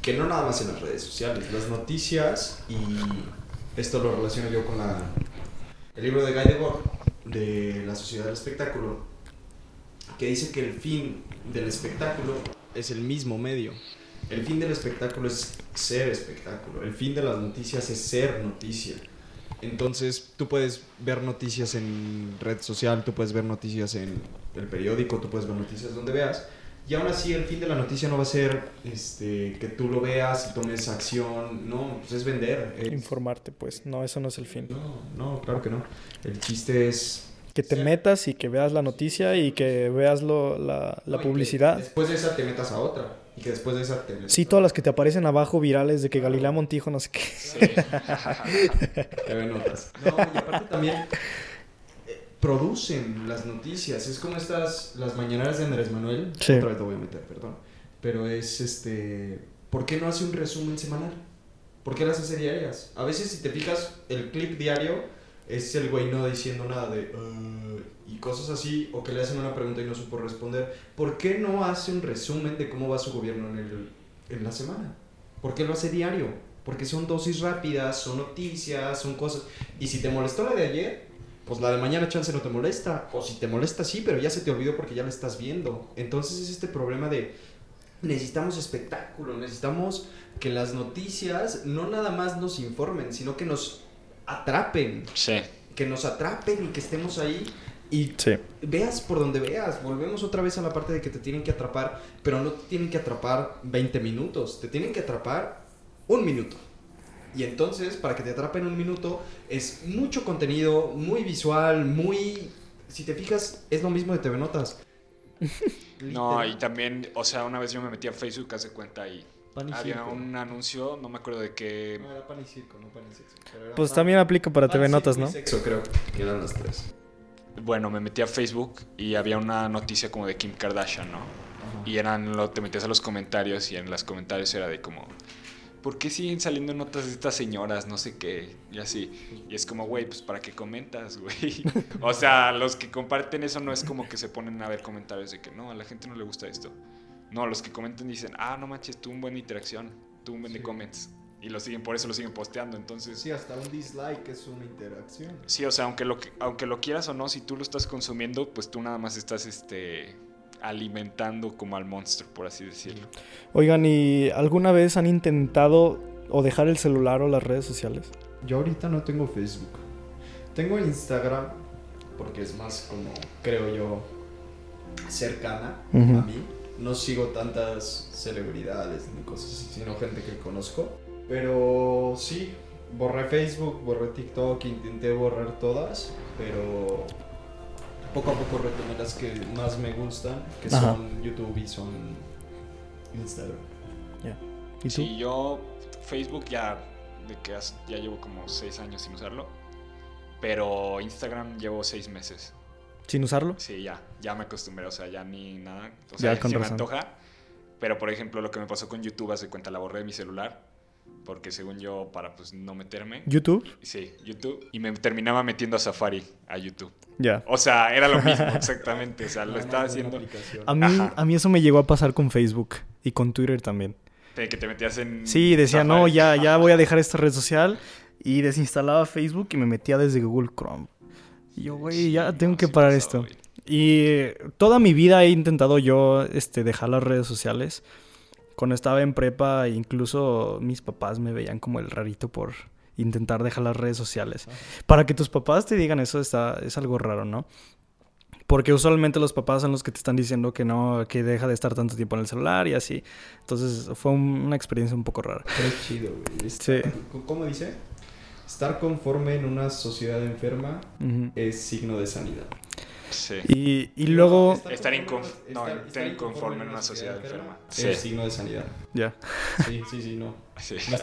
que no nada más en las redes sociales, las noticias y esto lo relaciono yo con la, el libro de Guy Debord, de la sociedad del espectáculo, que dice que el fin del espectáculo es el mismo medio. El fin del espectáculo es ser espectáculo, el fin de las noticias es ser noticia. Entonces, tú puedes ver noticias en red social, tú puedes ver noticias en el periódico, tú puedes ver noticias donde veas. Y aún así, el fin de la noticia no va a ser este, que tú lo veas y tomes acción. No, pues es vender. es-
Informarte, pues. No, eso no es el fin.
No, no, claro que no. El chiste es...
Que te metas y que veas la noticia y que veas lo- la, la
No,
publicidad.
Después de esa te metas a otra. Y que después de esa te
Sí, todas las que te aparecen abajo virales de que Galilea Montijo, no sé qué.
Te ven otras. No, y aparte también eh, producen las noticias. Es como estas, las mañaneras de Andrés Manuel.
Sí.
Otra vez te voy a meter, perdón. Pero es este. ¿Por qué no hace un resumen semanal? ¿Por qué las hace diarias? A veces, si te fijas, el clip diario es el güey no diciendo nada de. "Uh", y cosas así, o que le hacen una pregunta y no supo responder. ¿Por qué no hace un resumen de cómo va su gobierno en, el, en la semana? ¿Por qué lo hace diario? Porque son dosis rápidas, son noticias, son cosas. Y si te molestó la de ayer, pues la de mañana chance no te molesta. O si te molesta, sí, pero ya se te olvidó porque ya la estás viendo. Entonces es este problema de necesitamos espectáculo, necesitamos que las noticias no nada más nos informen, sino que nos atrapen.
Sí.
Que nos atrapen y que estemos ahí. Y
Sí.
veas por donde veas. Volvemos otra vez a la parte de que te tienen que atrapar, pero no te tienen que atrapar 20 minutos, te tienen que atrapar un minuto. Y entonces, para que te atrapen un minuto, es mucho contenido, muy visual, muy... Si te fijas, es lo mismo de TV Notas.
No, y también, o sea, una vez yo me metí a Facebook, hace cuenta, y
Pan y
había
circo.
un anuncio, no me acuerdo de qué.
No, era pan y circo, no pan y sexo. pero era
Pues
pan-
también aplica para
pan,
TV
circo
Notas,
y
¿no?
sexo, creo que eran las tres.
Bueno, me metí a Facebook y había una noticia como de Kim Kardashian, ¿no?
Ajá.
Y eran, lo, te metías a los comentarios y en los comentarios era de como, ¿por qué siguen saliendo notas de estas señoras? No sé qué, y así. Y es como, güey, pues para qué comentas, güey. o sea, los que comparten eso no es como que se ponen a ver comentarios de que no, a la gente no le gusta esto. No, los que comentan dicen, ah, no manches, tuvo un buena interacción, tuvo un buen de comments. Y lo siguen, por eso lo siguen posteando. Entonces,
Sí, hasta un dislike es una interacción.
Sí, o sea, aunque lo, que- aunque lo quieras o no, si tú lo estás consumiendo, pues tú nada más estás este, alimentando como al monstruo, por así decirlo.
Oigan, ¿y alguna vez han intentado o dejar el celular o las redes sociales?
Yo ahorita no tengo Facebook. Tengo Instagram porque es más como, creo yo, cercana a mí. No sigo tantas celebridades ni cosas así, sino gente que conozco. Pero sí, borré Facebook, borré TikTok, intenté borrar todas, pero poco a poco retomé las que más me gustan, que
Ajá.
son YouTube y son Instagram.
¿Y tú?
Sí, yo Facebook ya, de que has- ya llevo como seis años sin usarlo, pero Instagram llevo seis meses.
¿Sin usarlo?
Sí, ya, ya me acostumbré, o sea, ya ni nada. O
Ya,
sea,
con
sí me
razón.
antoja, pero por ejemplo, lo que me pasó con YouTube, hace cuenta, la borré de mi celular, porque según yo, para pues no meterme.
¿YouTube?
Sí, YouTube. Y me terminaba metiendo a Safari, a YouTube.
Ya.
O sea, era lo mismo, exactamente. O sea, lo
Nada
estaba
una
haciendo.
aplicación.
A mí,
Ajá.
a mí eso me llegó a pasar con Facebook y con Twitter también.
De que te metías en.
Sí, decía, no,
Safari.
ya, ya voy a dejar esta red social. Y desinstalaba Facebook y me metía desde Google Chrome. Y yo, güey, ya
Sí,
tengo
no,
que
sí
parar esto. Y eh, toda mi vida he intentado yo este, dejar las redes sociales. Cuando estaba en prepa, incluso mis papás me veían como el rarito por intentar dejar las redes sociales. Para que tus papás te digan eso está, es algo raro, ¿no? Porque usualmente los papás son los que te están diciendo que no, que deja de estar tanto tiempo en el celular y así. Entonces fue un- una experiencia un poco rara.
Pero es chido, güey.
Sí.
¿Cómo dice? Estar conforme en una sociedad enferma es signo de sanidad.
Sí.
Y, y luego...
Estar inconf- no, estar inconforme en una sociedad enferma. Sí.
Es signo de sanidad.
Ya.
Sí, sí, sí, no.
Sí.
No.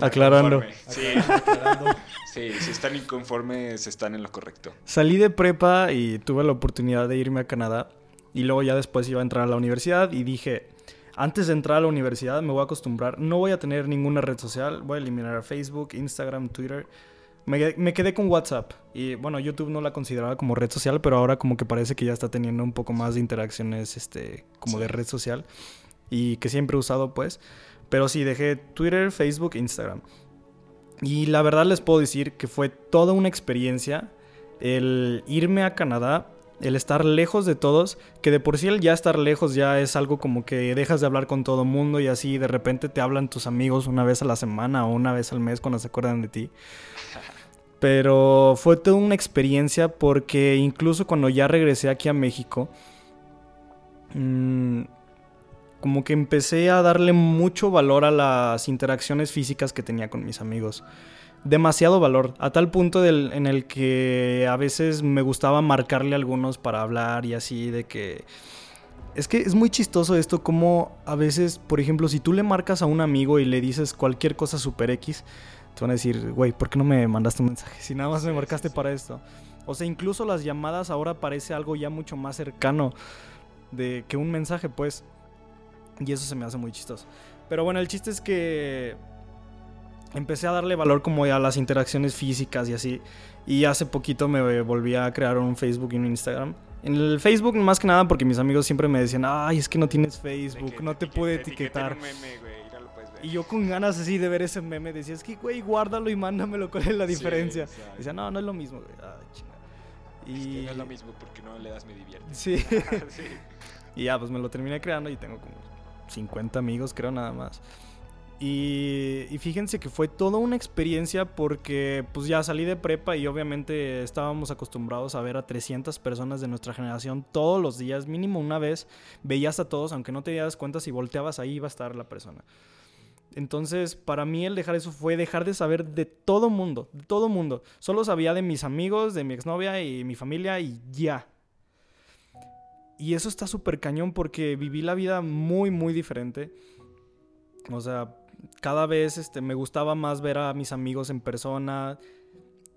Aclarando.
Sí,
Aclarando.
sí, si están inconformes, están en lo correcto.
Salí de prepa y tuve la oportunidad de irme a Canadá. Y luego ya después iba a entrar a la universidad y dije, antes de entrar a la universidad me voy a acostumbrar, no voy a tener ninguna red social, voy a eliminar a Facebook, Instagram, Twitter. Me, me quedé con WhatsApp. Y bueno, YouTube no la consideraba como red social, pero ahora como que parece que ya está teniendo un poco más de interacciones este, como
Sí.
de red social. Y que siempre he usado pues. Pero sí, dejé Twitter, Facebook, Instagram. Y la verdad les puedo decir que fue toda una experiencia el irme a Canadá, el estar lejos de todos, que de por sí el ya estar lejos ya es algo como que dejas de hablar con todo mundo y así de repente te hablan tus amigos una vez a la semana o una vez al mes cuando se acuerdan de ti. Pero fue toda una experiencia porque incluso cuando ya regresé aquí a México, mm, como que empecé a darle mucho valor a las interacciones físicas que tenía con mis amigos. Demasiado valor, a tal punto del- en el que a veces me gustaba marcarle a algunos para hablar y así de que... Es que es muy chistoso esto como a veces, por ejemplo, si tú le marcas a un amigo y le dices cualquier cosa super X, te van a decir, güey, ¿por qué no me mandaste un mensaje? Si nada más me marcaste para esto. O sea, incluso las llamadas ahora parece algo ya mucho más cercano de que un mensaje, pues. Y eso se me hace muy chistoso. Pero bueno, el chiste es que empecé a darle valor como a las interacciones físicas y así. Y hace poquito me volví a crear un Facebook y un Instagram. En el Facebook más que nada porque mis amigos siempre me decían, ay, es que no tienes Facebook, no te pude etiquetar. Y yo con ganas así de ver ese meme decía, es que, güey, guárdalo y mándamelo, ¿cuál es la diferencia? Decía, no, no es lo mismo, güey. Ay, chinga.
Es que
Y,
no es lo mismo porque no le das me divierte.
Sí.
sí.
Y ya, pues me lo terminé creando y tengo como 50 amigos, creo nada más. Y, fíjense que fue toda una experiencia porque pues ya salí de prepa y obviamente estábamos acostumbrados a ver a 300 personas de nuestra generación todos los días, mínimo una vez, veías a todos, aunque no te dieras cuenta si volteabas ahí iba a estar la persona. Entonces, para mí el dejar eso fue dejar de saber de todo mundo, de todo mundo. Solo sabía de mis amigos, de mi exnovia y mi familia y ya. Y eso está súper cañón porque viví la vida muy, muy diferente. O sea, cada vez este, me gustaba más ver a mis amigos en persona.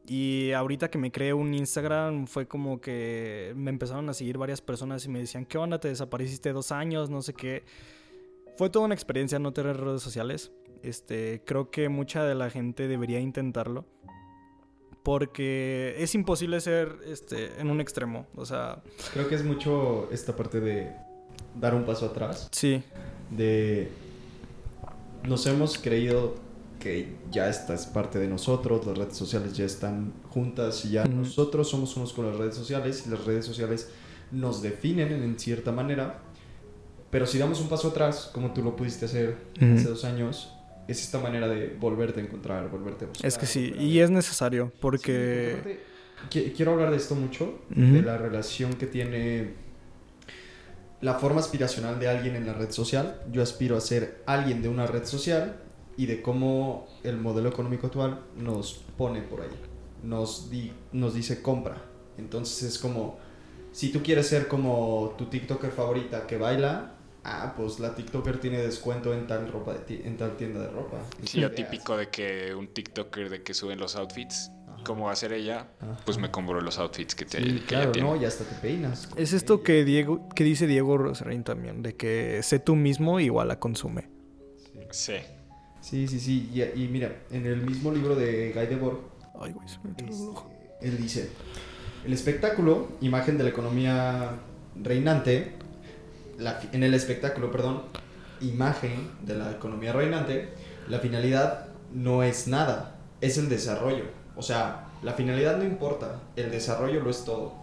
Y ahorita que me creé un Instagram fue como que me empezaron a seguir varias personas y me decían, ¿qué onda? Te desapareciste dos años, no sé qué. Fue toda una experiencia no tener redes sociales. Este, creo que mucha de la gente debería intentarlo. Porque es imposible ser este, en un extremo. O sea,
Creo que es mucho esta parte de dar un paso atrás.
sí.
De. Nos hemos creído que ya esta es parte de nosotros, las redes sociales ya están juntas y ya nosotros somos unos con las redes sociales y las redes sociales nos definen en cierta manera. Pero si damos un paso atrás, como tú lo pudiste hacer hace dos años, es esta manera de volverte a encontrar, volverte a buscar.
Es que sí, y es necesario
Sí,
porque...
aparte, quiero hablar de esto mucho, de la relación que tiene la forma aspiracional de alguien en la red social. Yo aspiro a ser alguien de una red social y de cómo el modelo económico actual nos pone por ahí. Nos, di- nos dice compra. Entonces es como, si tú quieres ser como tu TikToker favorita que baila, ah, pues la TikToker tiene descuento en tal, ropa de en tal tienda de ropa.
Sí, lo típico de que un TikToker de que suben los outfits. ¿Cómo va a ser ella?
Ajá.
Pues me compro los outfits que, te,
Sí,
que
claro,
ella tiene.
no, y hasta te peinas.
Es esto que, Diego, que dice Diego Rosarín también, de que sé tú mismo igual a consume.
Sí.
Sí, sí, sí. Y, y mira, en el mismo libro de Guy Debord,
Ay, güey, se me metió el
este, él dice, el espectáculo, imagen de la economía reinante, la en el espectáculo, perdón, imagen de la economía reinante, la finalidad no es nada, es el desarrollo. O sea, la finalidad no importa, el desarrollo lo es todo.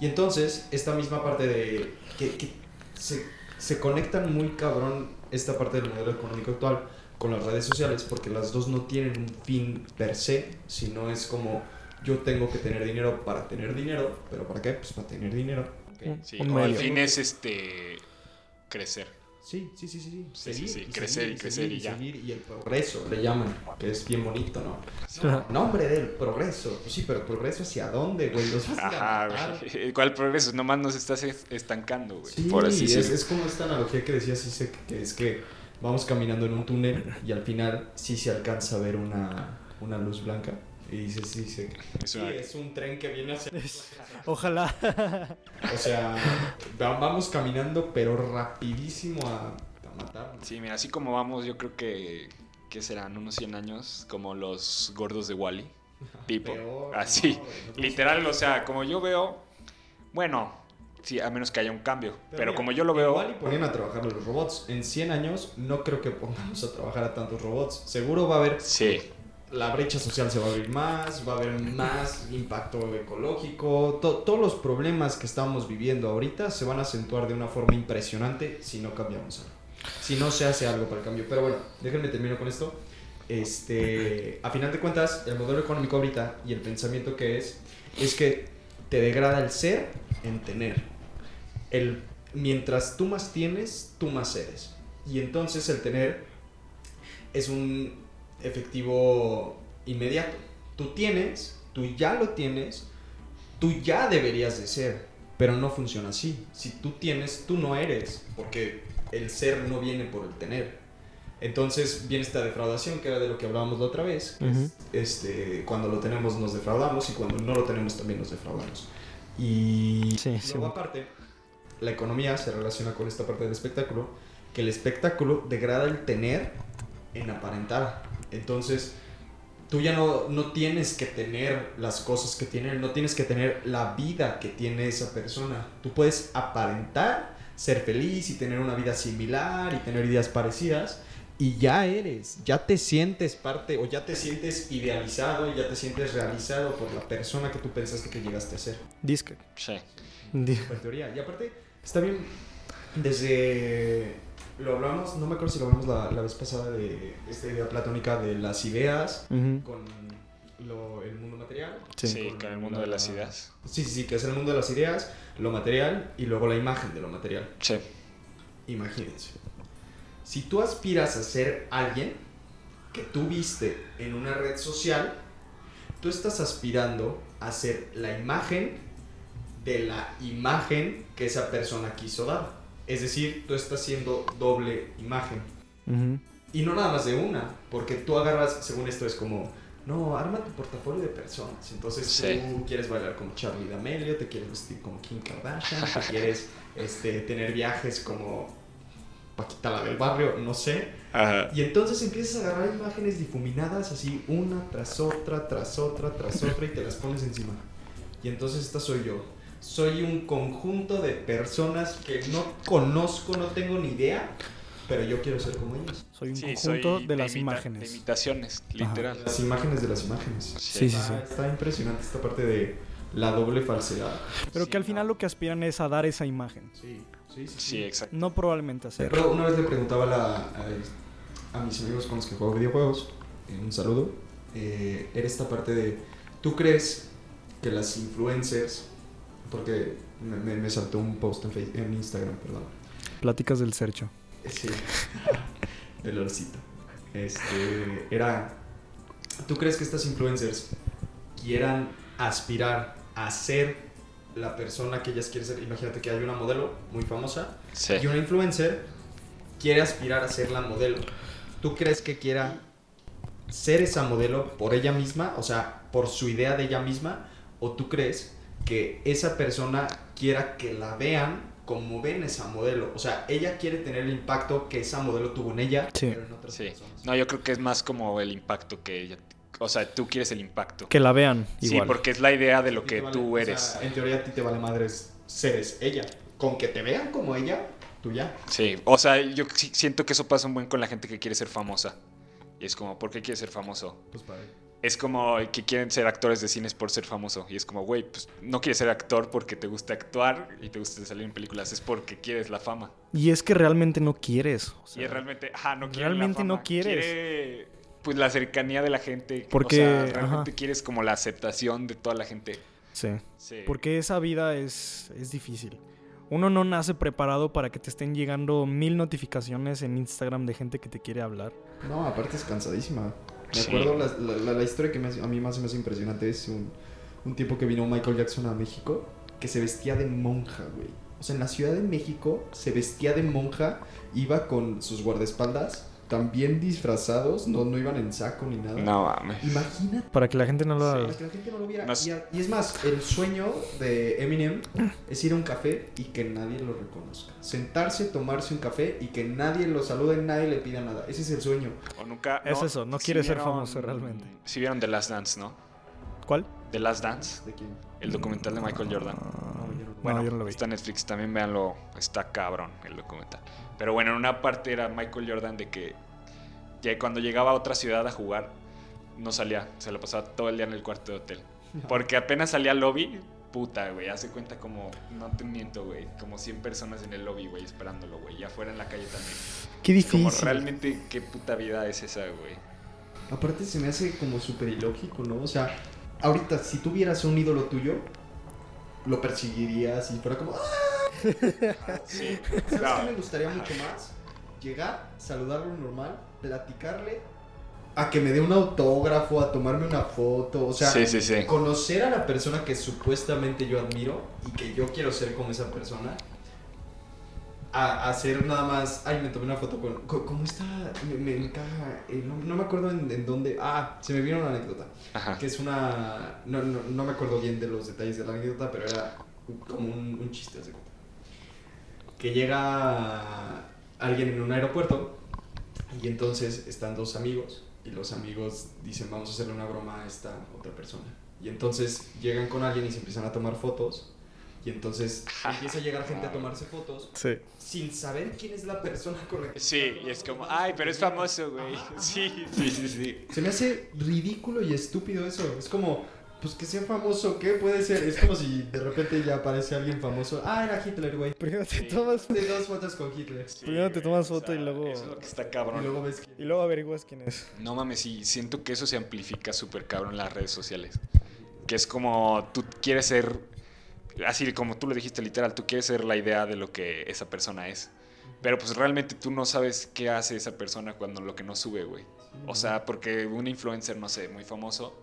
Y entonces, esta misma parte de que, que se, se conectan muy cabrón esta parte del modelo económico actual con las redes sociales, porque las dos no tienen un fin per se, sino es como yo tengo que tener dinero para tener dinero, pero ¿para qué? Pues para tener dinero. ¿ok?
Sí,
Un
o al
medio.
fin es este crecer.
Sí, sí, sí, sí, sí.
Sí, sí, sí, crecer y crecer y ya.
seguir, y el progreso le llaman, que es bien bonito, ¿no? Nombre del progreso. Pues sí, pero progreso hacia dónde, güey? Los vas
Ajá, güey. ¿Cuál progreso? Nomás nos estás es- estancando, güey.
Sí,
por así
es,
decirlo.
es como esta analogía que decía Cise, que es que vamos caminando en un túnel y al final sí se alcanza a ver una, una luz blanca. Y dices, sí, sí,
Es
sí, es un tren que viene hacia
Ojalá.
O sea, va- vamos caminando, pero rapidísimo a, a matarnos.
Sí, mira, así como vamos, yo creo que, que serán unos 100 años como los gordos de Wally. Tipo,
Peor,
así.
no, no
Literal, o sea, como yo veo, bueno, sí, a menos que haya un cambio, pero,
mira,
como yo lo veo,
Igual y ponían a trabajar los robots. En 100 años no creo que pongamos a trabajar a tantos robots. Seguro va a haber
sí,
la brecha social se va a abrir más, va a haber más impacto ecológico, to- todos los problemas que estamos viviendo ahorita se van a acentuar de una forma impresionante si no cambiamos algo. Si no se hace algo para el cambio. Pero bueno, déjenme termino con esto. Este, a final de cuentas, el modelo económico ahorita y el pensamiento que es, es que te degrada el ser en tener. El, mientras tú más tienes, tú más eres. Y entonces el tener es un efectivo inmediato. Tú tienes, tú ya lo tienes, tú ya deberías de ser, pero no funciona así. Si tú tienes, tú no eres, porque el ser no viene por el tener. Entonces viene esta defraudación, que era de lo que hablábamos la otra vez. es,
Ujú.
este, cuando lo tenemos nos defraudamos y cuando no lo tenemos también nos defraudamos. Y
Sí, sí.
luego aparte, la economía se relaciona con esta parte del espectáculo, que el espectáculo degrada el tener en aparentar. Entonces, tú ya no, no tienes que tener las cosas que tiene él, no tienes que tener la vida que tiene esa persona. Tú puedes aparentar ser feliz y tener una vida similar y tener ideas parecidas, y ya eres, ya te sientes parte o ya te sientes idealizado y ya te sientes realizado por la persona que tú pensaste que llegaste a ser.
Disque.
Sí.
Super teoría. Y aparte, está bien, desde... Lo hablamos, no me acuerdo si lo hablamos la, la vez pasada de esta idea platónica de las ideas con lo- el mundo material.
Sí.
Sí, con el mundo de las ideas.
Sí, sí, sí, que es el mundo de las ideas, lo material y luego la imagen de lo material.
Sí.
Imagínense. Si tú aspiras a ser alguien que tú viste en una red social, tú estás aspirando a ser la imagen de la imagen que esa persona quiso dar. Es decir, tú estás siendo doble imagen. Y no nada más de una, porque tú agarras, según esto es como, no, arma tu portafolio de personas. Entonces
Sí.
tú quieres bailar como Charlie D'Amelio, te quieres vestir como Kim Kardashian, te quieres este, tener viajes como Paquita la del barrio, no sé.
Ajá.
Y entonces empiezas a agarrar imágenes difuminadas así, una tras otra, tras otra, tras otra, y te las pones encima. Y entonces esta soy yo. Soy un conjunto de personas que no conozco, no tengo ni idea, pero yo quiero ser como ellos.
Soy un
Sí,
conjunto
soy
de las
imita-
imágenes.
De imitaciones, literal.
Las imágenes de las imágenes.
Sí, sí,
Está, está impresionante esta parte de la doble falsedad.
Pero
Sí,
que al
no.
final lo que aspiran es a dar esa imagen.
Sí, sí, sí.
Sí, exacto.
No probablemente hacer.
Pero una vez le preguntaba a, la- a- a mis amigos con los que juego videojuegos, eh, un saludo, eh, era esta parte de, ¿tú crees que las influencers, porque me, me- me saltó un post en, Face- en Instagram, perdón,
Pláticas del Sercho.
Sí, el olorcito. Este, era, ¿tú crees que estas influencers quieran aspirar a ser la persona que ellas quieren ser? Imagínate que hay una modelo muy famosa
Sí.
y una influencer quiere aspirar a ser la modelo. ¿Tú crees que quiera ser esa modelo por ella misma? O sea, por su idea de ella misma. ¿O tú crees que esa persona quiera que la vean como ven esa modelo? O sea, ella quiere tener el impacto que esa modelo tuvo en ella,
Sí.
pero en otras
Sí.
personas.
No, yo creo que es más como el impacto que ella. O sea, tú quieres el impacto.
Que la vean
Sí,
igual.
porque es la idea de lo que
vale-
tú
o
eres.
sea, en teoría a ti te vale madres seres ella. Con que te vean como ella, tú ya.
Sí, o sea, yo sí- siento que eso pasa un buen con la gente que quiere ser famosa. Y es como, ¿por qué quieres ser famoso?
Pues padre.
Es como que quieren ser actores de cines por ser famoso. Y es como, güey, pues no quieres ser actor porque te gusta actuar y te gusta salir en películas. Es porque quieres la fama.
Y es que realmente no quieres. o sea,
y es realmente, ajá, no quieres
realmente
la
no
fama.
quieres.
Quiere, pues la cercanía de la gente.
Porque,
o sea, realmente
ajá.
quieres como la aceptación de toda la gente.
Sí.
Sí.
Porque esa vida es, es difícil. Uno no nace preparado para que te estén llegando mil notificaciones en Instagram de gente que te quiere hablar.
No, aparte es cansadísima. Me
Sí.
acuerdo la, la- historia que me a mí más me hace impresionante es un, un tiempo que vino Michael Jackson a México que se vestía de monja, güey. O sea, en la Ciudad de México se vestía de monja, iba con sus guardaespaldas, también disfrazados, no, no iban en saco ni nada.
No mames.
Imagínate.
Para que la gente no lo
Para
haga.
que la gente no lo viera. Y, a- y es más, el sueño de Eminem es ir a un café y que nadie lo reconozca. Sentarse, tomarse un café y que nadie lo salude, nadie le pida nada. Ese es el sueño.
O nunca.
Es eso, no
si
quiere ser
vieron-
famoso realmente.
Si vieron The Last Dance, ¿no?
¿Cuál?
The Last Dance,
¿De quién?
el documental de Michael Jordan.
No, yo no-
Bueno,
no, yo no lo vi.
está en Netflix, también véanlo, está cabrón el documental. Pero bueno, en una parte era Michael Jordan de que ya cuando llegaba a otra ciudad a jugar, no salía, se lo pasaba todo el día en el cuarto de hotel. Porque apenas salía al lobby, puta, güey, hace cuenta como, no te miento, güey, como 100 personas en el lobby, güey, esperándolo, güey, y afuera en la calle también.
Qué
Como
difícil.
realmente, qué puta vida es esa, güey.
Aparte se me hace como súper ilógico, ¿no? O sea, ahorita si tuvieras un ídolo tuyo, lo perseguirías y fuera como... ¡Ah!
Sí.
¿Sabes
No.
qué me gustaría mucho más? Llegar, saludarlo normal, platicarle, a que me dé un autógrafo, a tomarme una foto, o sea,
Sí, sí, sí.
conocer a la persona que supuestamente yo admiro y que yo quiero ser como esa persona. A hacer nada más, ay, me tomé una foto con, ¿cómo está? Me, me encaja, eh, no, no me acuerdo en, en dónde, ah, se me vino una anécdota,
Ajá.
que es una, no, no, no me acuerdo bien de los detalles de la anécdota, pero era como un, un chiste, cuenta. Que llega alguien en un aeropuerto y entonces están dos amigos y los amigos dicen vamos a hacerle una broma a esta otra persona. Y entonces llegan con alguien y se empiezan a tomar fotos Y entonces empieza a llegar gente a tomarse fotos
Sí.
sin saber quién es la persona correcta.
Sí, y es como, ay, pero es famoso, güey. Sí, sí, sí, sí.
Se me hace ridículo y estúpido eso. Es como, pues que sea famoso, ¿qué puede ser? Es como si de repente ya aparece alguien famoso. Ah, era Hitler, güey.
Primero te
Sí.
tomas
De dos fotos con Hitler.
Sí,
Primero te tomas foto y luego-
Eso es lo que está
Y
cabrón.
luego ves
y luego averiguas quién es.
No mames, sí, siento que eso se amplifica súper cabrón en las redes sociales. Que es como tú quieres ser, así como tú lo dijiste literal, tú quieres ser la idea de lo que esa persona es. Pero pues realmente tú no sabes qué hace esa persona cuando lo que no sube, güey. O sea, porque un influencer, no sé, muy famoso,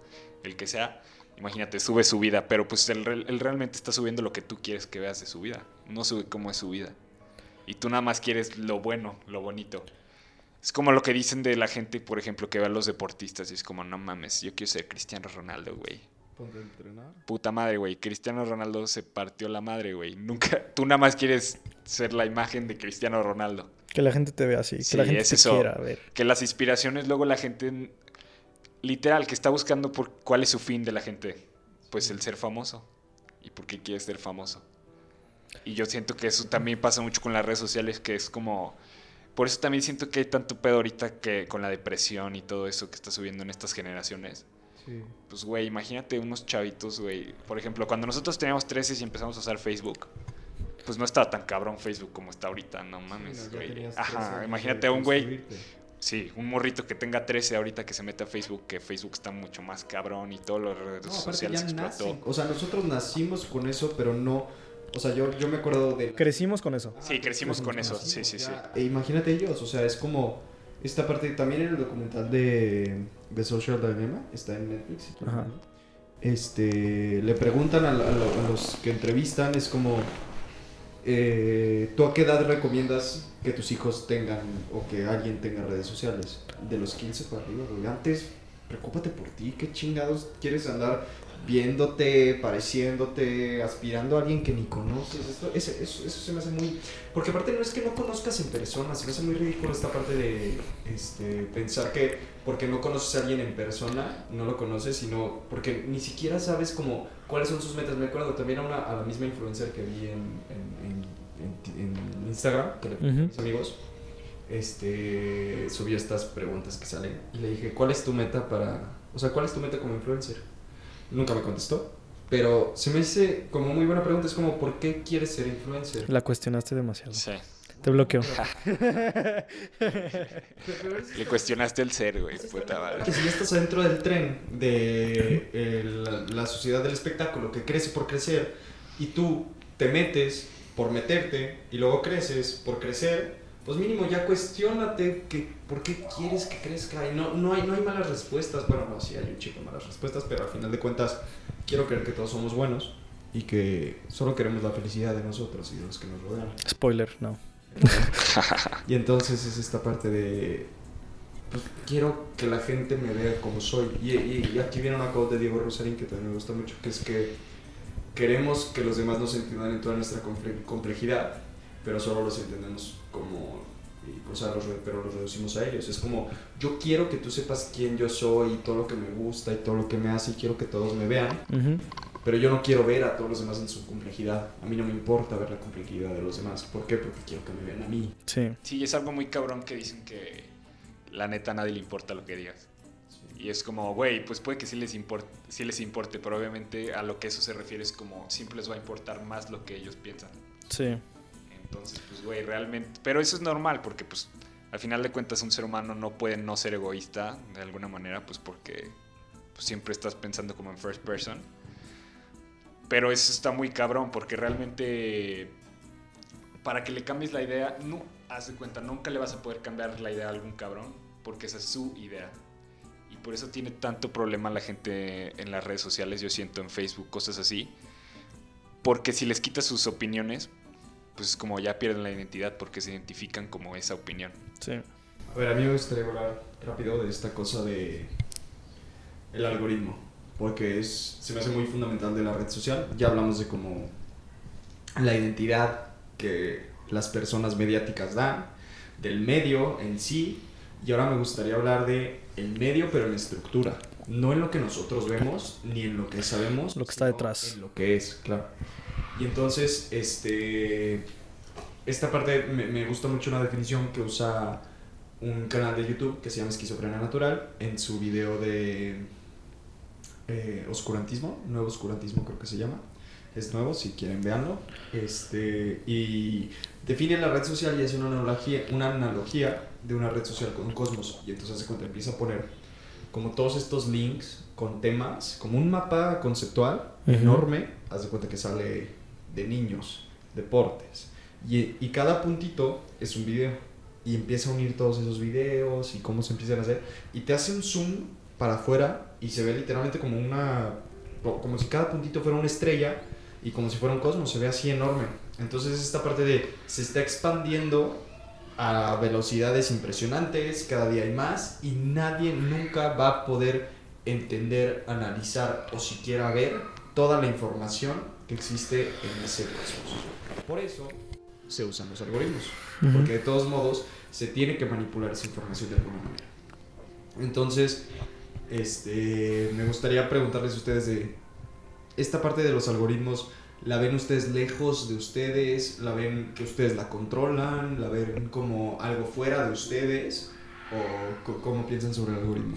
el que sea, imagínate, sube su vida, pero pues él, re- él realmente está subiendo lo que tú quieres que veas de su vida. No sube cómo es su vida. Y tú nada más quieres lo bueno, lo bonito. Es como lo que dicen de la gente, por ejemplo, que ve a los deportistas y es como, no mames, yo quiero ser Cristiano Ronaldo, güey.
Ponte a entrenar.
Puta madre, güey. Cristiano Ronaldo se partió la madre, güey. Nunca, tú nada más quieres ser la imagen de Cristiano Ronaldo.
Que la gente te vea así, que
Sí,
la gente
es
te
eso.
quiera ver.
Que las inspiraciones, luego la gente, literal, que está buscando por cuál es su fin de la gente. Pues el ser famoso. ¿Y por qué quieres ser famoso? Y yo siento que eso también pasa mucho con las redes sociales, que es como... Por eso también siento que hay tanto pedo ahorita que con la depresión y todo eso que está subiendo en estas generaciones.
Sí.
Pues, güey, imagínate unos chavitos, güey. Por ejemplo, cuando nosotros teníamos 13 y empezamos a usar Facebook, pues no estaba tan cabrón Facebook como está ahorita, no mames,
Sí, no,
güey.
tenías tres
Ajá, imagínate a un güey. Sí, un morrito que tenga 13 ahorita que se mete a Facebook, que Facebook está mucho más cabrón y todas las redes
No,
sociales
ya
explotó.
nacen. O sea, nosotros nacimos con eso, pero no... O sea, yo, yo me acuerdo de...
Crecimos con eso.
Sí, crecimos con eso, sí, sí, sí.
E imagínate ellos, o sea, es como esta parte también en el documental de, de Social Dilemma, está en Netflix. si
Ajá.
Este, le preguntan a, a lo- a los que entrevistan, es como, eh, ¿tú a qué edad recomiendas que tus hijos tengan o que alguien tenga redes sociales? De los 15 para arriba, güey. Antes, preocúpate por ti, ¿qué chingados quieres andar viéndote, pareciéndote, aspirando a alguien que ni conoces? Esto, ese- eso, eso se me hace muy... Porque aparte no es que no conozcas en persona, se me hace muy ridículo esta parte de este, pensar que porque no conoces a alguien en persona, no lo conoces, sino porque ni siquiera sabes como cuáles son sus metas. Me acuerdo también a, una, a la misma influencer que vi en, en, en- en- en Instagram, que le a
Ujú.
mis amigos, este, subió estas preguntas que salen y le dije, ¿cuál es tu meta para, o sea, cuál es tu meta como influencer? Nunca me contestó, pero se me dice como muy buena pregunta, es como, ¿por qué quieres ser influencer?
La cuestionaste demasiado.
Sí.
Te bloqueó.
Le cuestionaste el ser, güey, puta madre.
Que si ya estás adentro del tren de eh, la, la sociedad del espectáculo que crece por crecer y tú te metes por meterte y luego creces por crecer, pues mínimo ya cuestionate que por qué quieres que crezca y no, no, hay, no hay malas respuestas. Bueno, no, sí hay un chico de malas respuestas, pero al final de cuentas quiero creer que todos somos buenos y que solo queremos la felicidad de nosotros y de los que nos rodean.
Spoiler, no.
Y entonces es esta parte de. Pues quiero que la gente me vea como soy. Y, y- y aquí viene una quote de Diego Rosarín que también me gusta mucho: que es que queremos que los demás nos entiendan en toda nuestra comple- complejidad, pero solo los entendemos como. y, o sea, los pero los reducimos a ellos. Es como: yo quiero que tú sepas quién yo soy y todo lo que me gusta y todo lo que me hace y quiero que todos me vean.
Ujú.
Pero yo no quiero ver a todos los demás en su complejidad. A mí no me importa ver la complejidad de los demás. ¿Por qué? Porque quiero que me vean a mí.
Sí.
Sí, es algo muy cabrón que dicen que la neta a nadie le importa lo que digas. Y es como, güey, pues puede que sí les, importe, sí les importe, pero obviamente a lo que eso se refiere es como siempre les va a importar más lo que ellos piensan.
Sí.
Entonces, güey, realmente... Pero eso es normal porque, pues, al final de cuentas un ser humano no puede no ser egoísta de alguna manera, pues porque pues, siempre estás pensando como en first person. Pero eso está muy cabrón porque realmente para que le cambies la idea, no, haz de cuenta, nunca le vas a poder cambiar la idea a algún cabrón porque esa es su idea. Y por eso tiene tanto problema la gente en las redes sociales, yo siento en Facebook, cosas así. Porque si les quitas sus opiniones, pues como ya pierden la identidad porque se identifican como esa opinión.
Sí.
A ver, a mí me gustaría hablar rápido de esta cosa de el algoritmo, porque es, se me hace muy fundamental de la red social. Ya hablamos de cómo la identidad que las personas mediáticas dan, del medio en sí, y ahora me gustaría hablar de el medio pero en estructura, no en lo que nosotros vemos ni en lo que sabemos,
Lo que está detrás.
En lo que es, claro. Y entonces, este, esta parte me, me gusta mucho una definición que usa un canal de YouTube que se llama Esquizofrenia Natural en su video de eh, oscurantismo, nuevo oscurantismo creo que se llama. Es nuevo, si quieren veanlo. Este, y define la red social y hace una analogía, una analogía de una red social con un cosmos. Y entonces hace cuenta, empieza a poner como todos estos links con temas, como un mapa conceptual enorme. Haz de cuenta que sale de niños, deportes. Y, y cada puntito es un video. Y empieza a unir todos esos videos y cómo se empiezan a hacer. Y te hace un zoom para afuera y se ve literalmente como una. co- como si cada puntito fuera una estrella y como si fuera un cosmos. Se ve así enorme. Entonces, esta parte de. Se está expandiendo a velocidades impresionantes, cada día hay más y nadie nunca va a poder entender, analizar o siquiera ver toda la información que existe en ese cosmos. Por eso se usan los algoritmos, porque de todos modos se tiene que manipular esa información de alguna manera. Entonces, este, me gustaría preguntarles a ustedes de esta parte de los algoritmos. ¿La ven ustedes lejos de ustedes? ¿La ven que ustedes la controlan? ¿La ven como algo fuera de ustedes? ¿O cómo piensan sobre el algoritmo?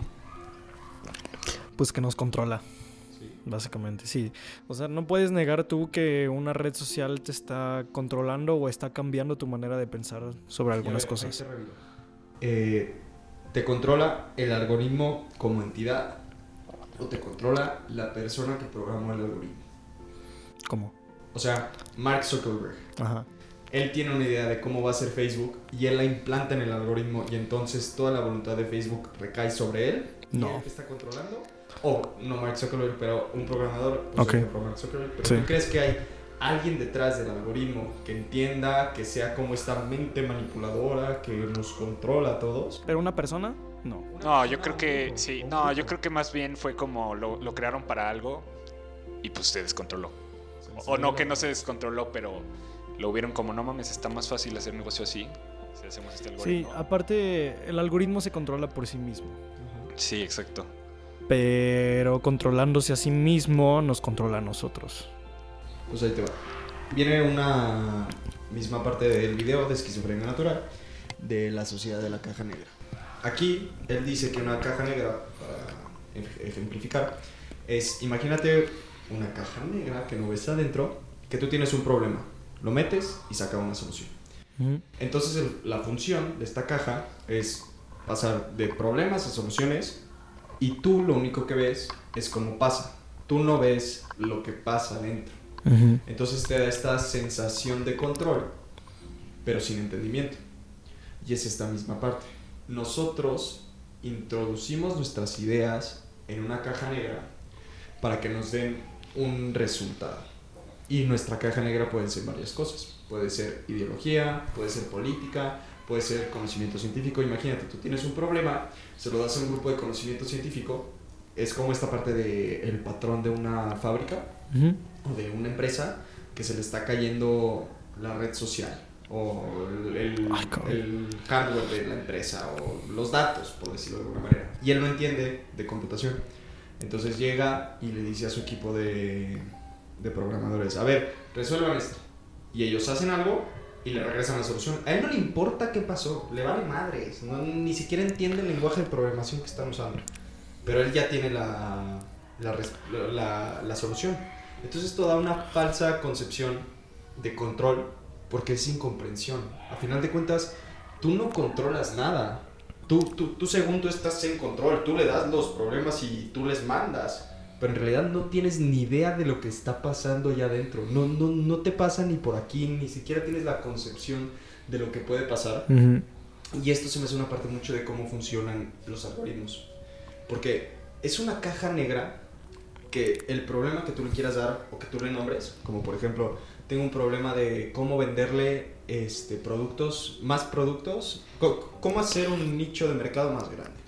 Pues que nos controla, básicamente, sí. O sea, no puedes negar tú que una red social te está controlando o está cambiando tu manera de pensar sobre algunas
Y ver,
cosas.
Eh, ¿Te controla el algoritmo como entidad? ¿O te controla la persona que programó el algoritmo?
¿Cómo?
O sea, Mark Zuckerberg.
Ajá.
Él tiene una idea de cómo va a ser Facebook y él la implanta en el algoritmo y entonces toda la voluntad de Facebook recae sobre él. ¿Y
No.
él te está controlando? O no Mark Zuckerberg, pero un programador. por Mark Zuckerberg, pero
Sí.
¿tú crees que hay alguien detrás del algoritmo que entienda, que sea como esta mente manipuladora que nos controla a todos?
¿Pero una persona? No.
No, yo creo que sí. No, yo creo que más bien fue como lo, lo crearon para algo y pues se descontroló. O, o no que no se descontroló, pero lo vieron como no mames, está más fácil hacer negocio así. Si hacemos este
Sí,
algoritmo.
aparte, el algoritmo se controla por sí mismo.
Sí, exacto.
Pero controlándose a sí mismo, nos controla a nosotros.
Pues ahí te va. Viene una misma parte del video de esquizofrenia natural de la sociedad de la caja negra. Aquí él dice que una caja negra, para ej- ejemplificar, es, imagínate una caja negra que no ves adentro, que tú tienes un problema, lo metes y saca una solución. Entonces el- la función de esta caja es pasar de problemas a soluciones y tú lo único que ves es cómo pasa. Tú no ves lo que pasa dentro.
Ujú.
Entonces te da esta sensación de control, pero sin entendimiento. Y es esta misma parte. Nosotros introducimos nuestras ideas en una caja negra para que nos den un resultado. Y nuestra caja negra puede ser varias cosas. Puede ser ideología, puede ser política, puede ser conocimiento científico. Imagínate, tú tienes un problema, se lo das a un grupo de conocimiento científico. Es como esta parte del patrón de una fábrica o de una empresa que se le está cayendo la red social o el, el- el hardware de la empresa o los datos, por decirlo de alguna manera. Y él no entiende de computación. Entonces llega y le dice a su equipo de, de programadores, a ver, resuelvan esto. Y ellos hacen algo y le regresan la solución. A él no le importa qué pasó, le vale madres, no, ni siquiera entiende el lenguaje de programación que están usando. Pero él ya tiene la, la, la- la solución. Entonces esto da una falsa concepción de control porque es incomprensión. A final de cuentas, tú no controlas nada. Tú, tú, tú según tú estás en control, tú le das los problemas y tú les mandas. Pero en realidad no tienes ni idea de lo que está pasando allá adentro. No, no, no te pasa ni por aquí, ni siquiera tienes la concepción de lo que puede pasar.
Ujú.
Y esto se me hace una parte mucho de cómo funcionan los algoritmos. Porque es una caja negra que el problema que tú le quieras dar o que tú le nombres, como por ejemplo, tengo un problema de cómo venderle este, productos, más productos, cómo hacer un nicho de mercado más grande.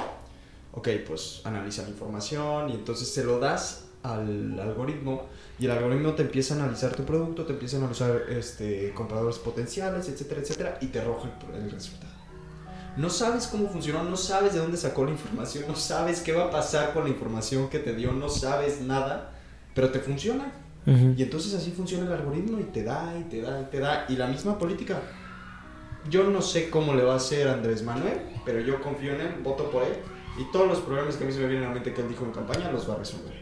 Ok, pues analiza la información y entonces se lo das al algoritmo y el algoritmo te empieza a analizar tu producto, te empieza a analizar este, compradores potenciales, etcétera, etcétera, y te arroja el, el resultado. No sabes cómo funcionó, no sabes de dónde sacó la información, no sabes qué va a pasar con la información que te dio, no sabes nada, pero te funciona. Y entonces así funciona el algoritmo y te da, y te da, y te da. Y la misma política. Yo no sé cómo le va a hacer Andrés Manuel, pero yo confío en él, voto por él. Y todos los problemas que a mí se me vienen a la mente que él dijo en campaña los va a resolver.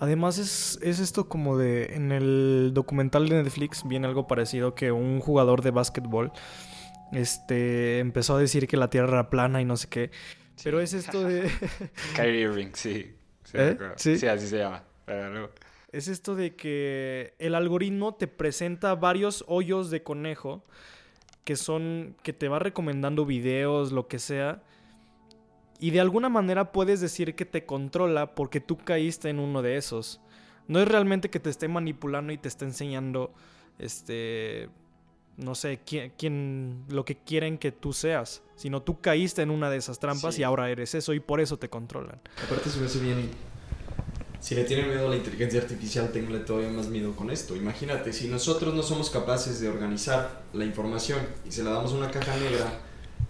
Además es, es esto como de... En el documental de Netflix viene algo parecido que un jugador de básquetbol este, empezó a decir que la Tierra era plana y no sé qué. Pero es esto de...
Kyrie Irving, sí. Sí,
¿Eh? Sí.
Sí, así se llama. Pero no.
Es esto de que el algoritmo te presenta varios hoyos de conejo que son que te va recomendando videos, lo que sea. Y de alguna manera puedes decir que te controla porque tú caíste en uno de esos. No es realmente que te esté manipulando y te esté enseñando este no sé, quién, quién- lo que quieren que tú seas, sino tú caíste en una de esas trampas
Sí.
y ahora eres eso y por eso te controlan.
Aparte se me hace bien. Si le tienen miedo a la inteligencia artificial, tenganle todavía más miedo con esto. Imagínate, si nosotros no somos capaces de organizar la información y se la damos a una caja negra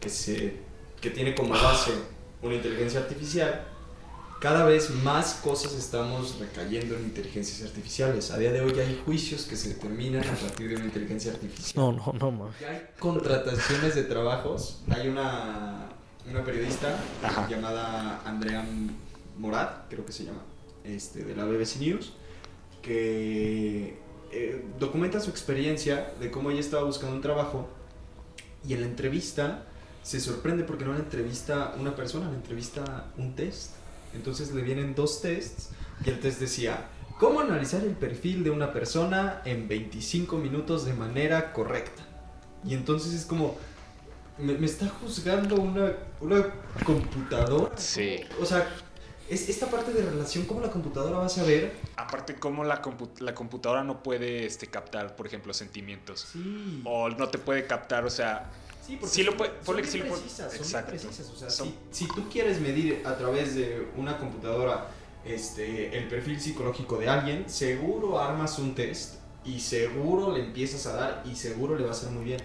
que, se, que tiene como base una inteligencia artificial, cada vez más cosas estamos recayendo en inteligencias artificiales. A día de hoy hay juicios que se determinan a partir de una inteligencia artificial.
No, no, no, ma.
Ya hay contrataciones de trabajos. Hay una, una periodista
Ajá.
llamada Andrea Morat, creo que se llama, este, de la BBC News, que eh, documenta su experiencia de cómo ella estaba buscando un trabajo y en la entrevista se sorprende porque no la entrevista una persona, la entrevista un test. Entonces le vienen dos tests y el test decía, ¿cómo analizar el perfil de una persona en 25 minutos de manera correcta? Y entonces es como, me, me está juzgando una, una computadora.
Sí.
O sea, es esta parte de relación, ¿cómo la computadora va a saber?
Aparte, como la, compu- la computadora no puede este, captar, por ejemplo, sentimientos.
Sí.
O no te puede captar, o sea,
Sí, porque
Sí lo
son-
puede-
son
ponle que sí lo puede-
precisas, son bien
exacto.
precisas, o sea,
Son-
si, si tú quieres medir a través de una computadora este, el perfil psicológico de alguien, seguro armas un test y seguro le empiezas a dar y seguro le va a hacer muy bien.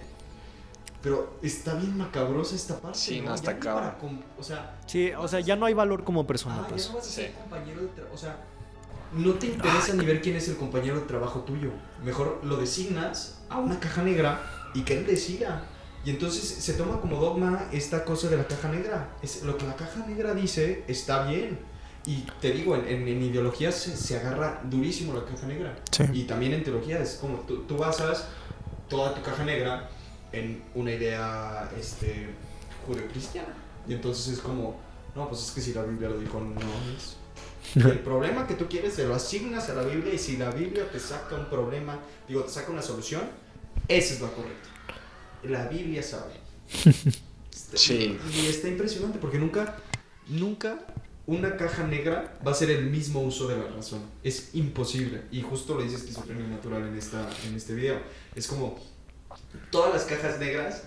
Pero está bien macabrosa esta parte.
Sí, no, está
com- O sea,
Sí, o sea, ya no hay valor como persona,
ah,
pues.
ya no vas a ser
Sí.
compañero de. O sea, no te interesa ni ver quién es el compañero de trabajo tuyo. Mejor lo designas a una caja negra y que él decida. Y entonces se toma como dogma esta cosa de la caja negra. Es, lo que la caja negra dice está bien. Y te digo, en, en, en ideología se, se agarra durísimo la caja negra.
Sí.
Y también en teología es como tú, tú basas toda tu caja negra en una idea este, judeocristiana. Y entonces es como, no, pues es que si la Biblia lo dijo, no es. Y el problema que tú quieres se lo asignas a la Biblia y si la Biblia te saca un problema, digo, te saca una solución, esa es la correcta. La Biblia sabe. Está-
Sí.
Y está impresionante porque nunca, nunca una caja negra va a ser el mismo uso de la razón. Es imposible. Y justo lo dice esquizofrenia natural en, esta, en este video. Es como todas las cajas negras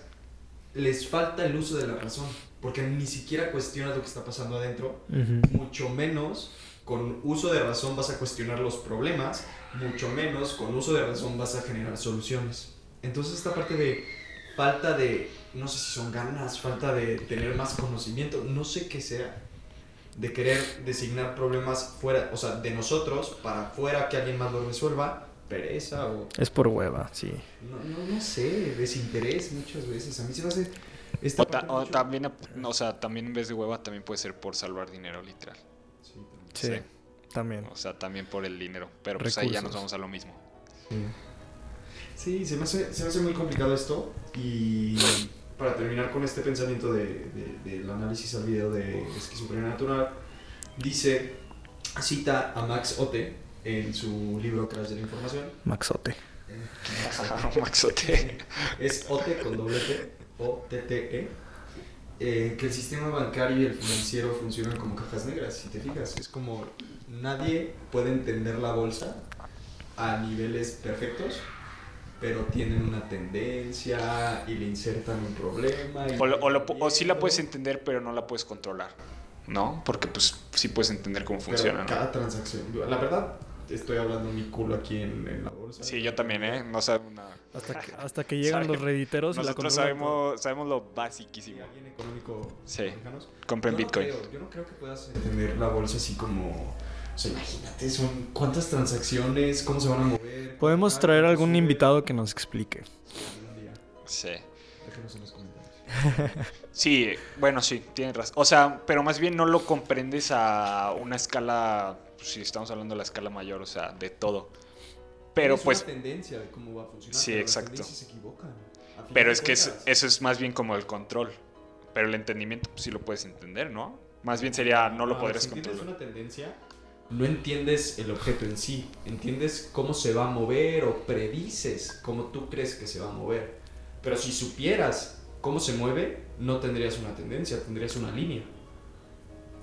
les falta el uso de la razón. Porque ni siquiera cuestionas lo que está pasando adentro.
Ujú.
Mucho menos con uso de razón vas a cuestionar los problemas. Mucho menos con uso de razón vas a generar soluciones. Entonces esta parte de falta de, no sé si son ganas, falta de tener más conocimiento, no sé qué sea, de querer designar problemas fuera, o sea, de nosotros para fuera que alguien más lo resuelva, pereza o
Es por hueva, sí.
no, no, no sé, desinterés muchas veces. A mí se me hace esta
o, ta- o
mucho-
también, o sea, también en vez de hueva, también puede ser por salvar dinero, literal.
Sí, también.
Sí,
Sí.
también.
O sea, también por el dinero. Pero pues ahí ya nos
Recursos.
vamos a lo mismo.
Sí, se me, hace, se me hace muy complicado esto. Y para terminar con este pensamiento de, de- del análisis al video de esquizofrenia natural, dice, cita a Max Otte en su libro Crash de la Información.
Maxote.
Maxote.
Es Otte con doble T, O-T-T-E. eh, que el sistema bancario y el financiero funcionan como cajas negras, si te fijas. Es como nadie puede entender la bolsa a niveles perfectos, pero tienen una tendencia y le insertan un problema. y
O, lo- o, lo o sí la puedes entender, pero no la puedes controlar. ¿No? Porque pues sí puedes entender cómo
Pero
funciona, ¿no?
Cada transacción. La verdad, estoy hablando mi culo aquí en, en la bolsa.
Sí, yo también, ¿eh? No sabemos nada.
Hasta que, hasta que llegan
Sabe-
los rediteros y la
Nosotros
todo.
sabemos, sabemos lo
Si
basiquísimo.
alguien económico
Sí. Compren
yo no
Bitcoin.
creo- yo no creo que puedas entender la bolsa así como O sea, imagínate, son cuántas transacciones, cómo se van a mover.
Podemos
Ah,
traer algún
sube.
invitado que nos explique.
Sí.
Déjanos en los comentarios.
Sí, bueno, sí, tienes razón. O sea, pero más bien no lo comprendes a una escala, pues, si estamos hablando de la escala mayor, o sea, de todo. Pero
Es
pues,
una tendencia de cómo va a funcionar.
Sí,
pero las
exacto.
tendencias se equivocan.
Pero es que es- eso es más bien como el control. Pero el entendimiento pues, sí lo puedes entender, ¿no? Más bien sería, no lo
Ah,
podrías
si
controlar.
una tendencia, no entiendes el objeto en sí. Entiendes cómo se va a mover o predices cómo tú crees que se va a mover. Pero si supieras cómo se mueve, no tendrías una tendencia, tendrías una línea.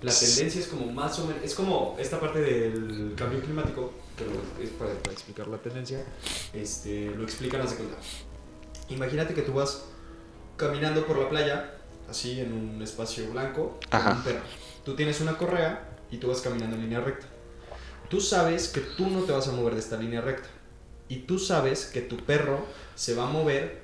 La tendencia es como más o menos, es como esta parte del cambio climático, que es para, para explicar la tendencia, este, lo explican hace cuenta. Imagínate que tú vas caminando por la playa, así en un espacio blanco, con
Ajá.
un perro. Tú tienes una correa y tú vas caminando en línea recta. Tú sabes que tú no te vas a mover de esta línea recta. Y tú sabes que tu perro se va a mover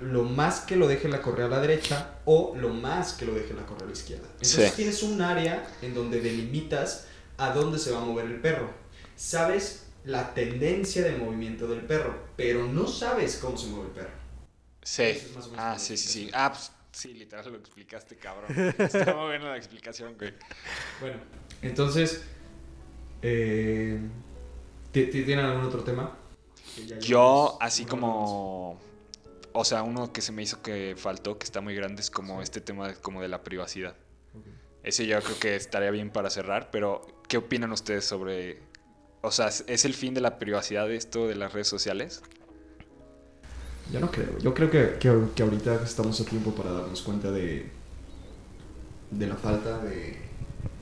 lo más que lo deje la correa a la derecha o lo más que lo deje la correa a la izquierda. Entonces
Sí.
tienes un área en donde delimitas a dónde se va a mover el perro. Sabes la tendencia de movimiento del perro, pero no sabes cómo se mueve el perro.
Sí.
Eso es más o menos
Ah, sí, sí, sí. Ah, pues sí, literal lo explicaste, cabrón. Está muy buena la explicación, güey.
Bueno, entonces, eh, ¿ti- ti- ¿tienen algún otro tema?
Yo, así como. O sea, uno que se me hizo que faltó, que está muy grande, es como este tema de, como de la privacidad.
hora más. Ok.
Ese yo creo que estaría bien para cerrar, pero ¿qué opinan ustedes sobre... O sea, ¿es el fin de la privacidad de esto de las redes sociales?
Yo no creo. Yo creo que, que, que ahorita estamos a tiempo para darnos cuenta de, de la falta de,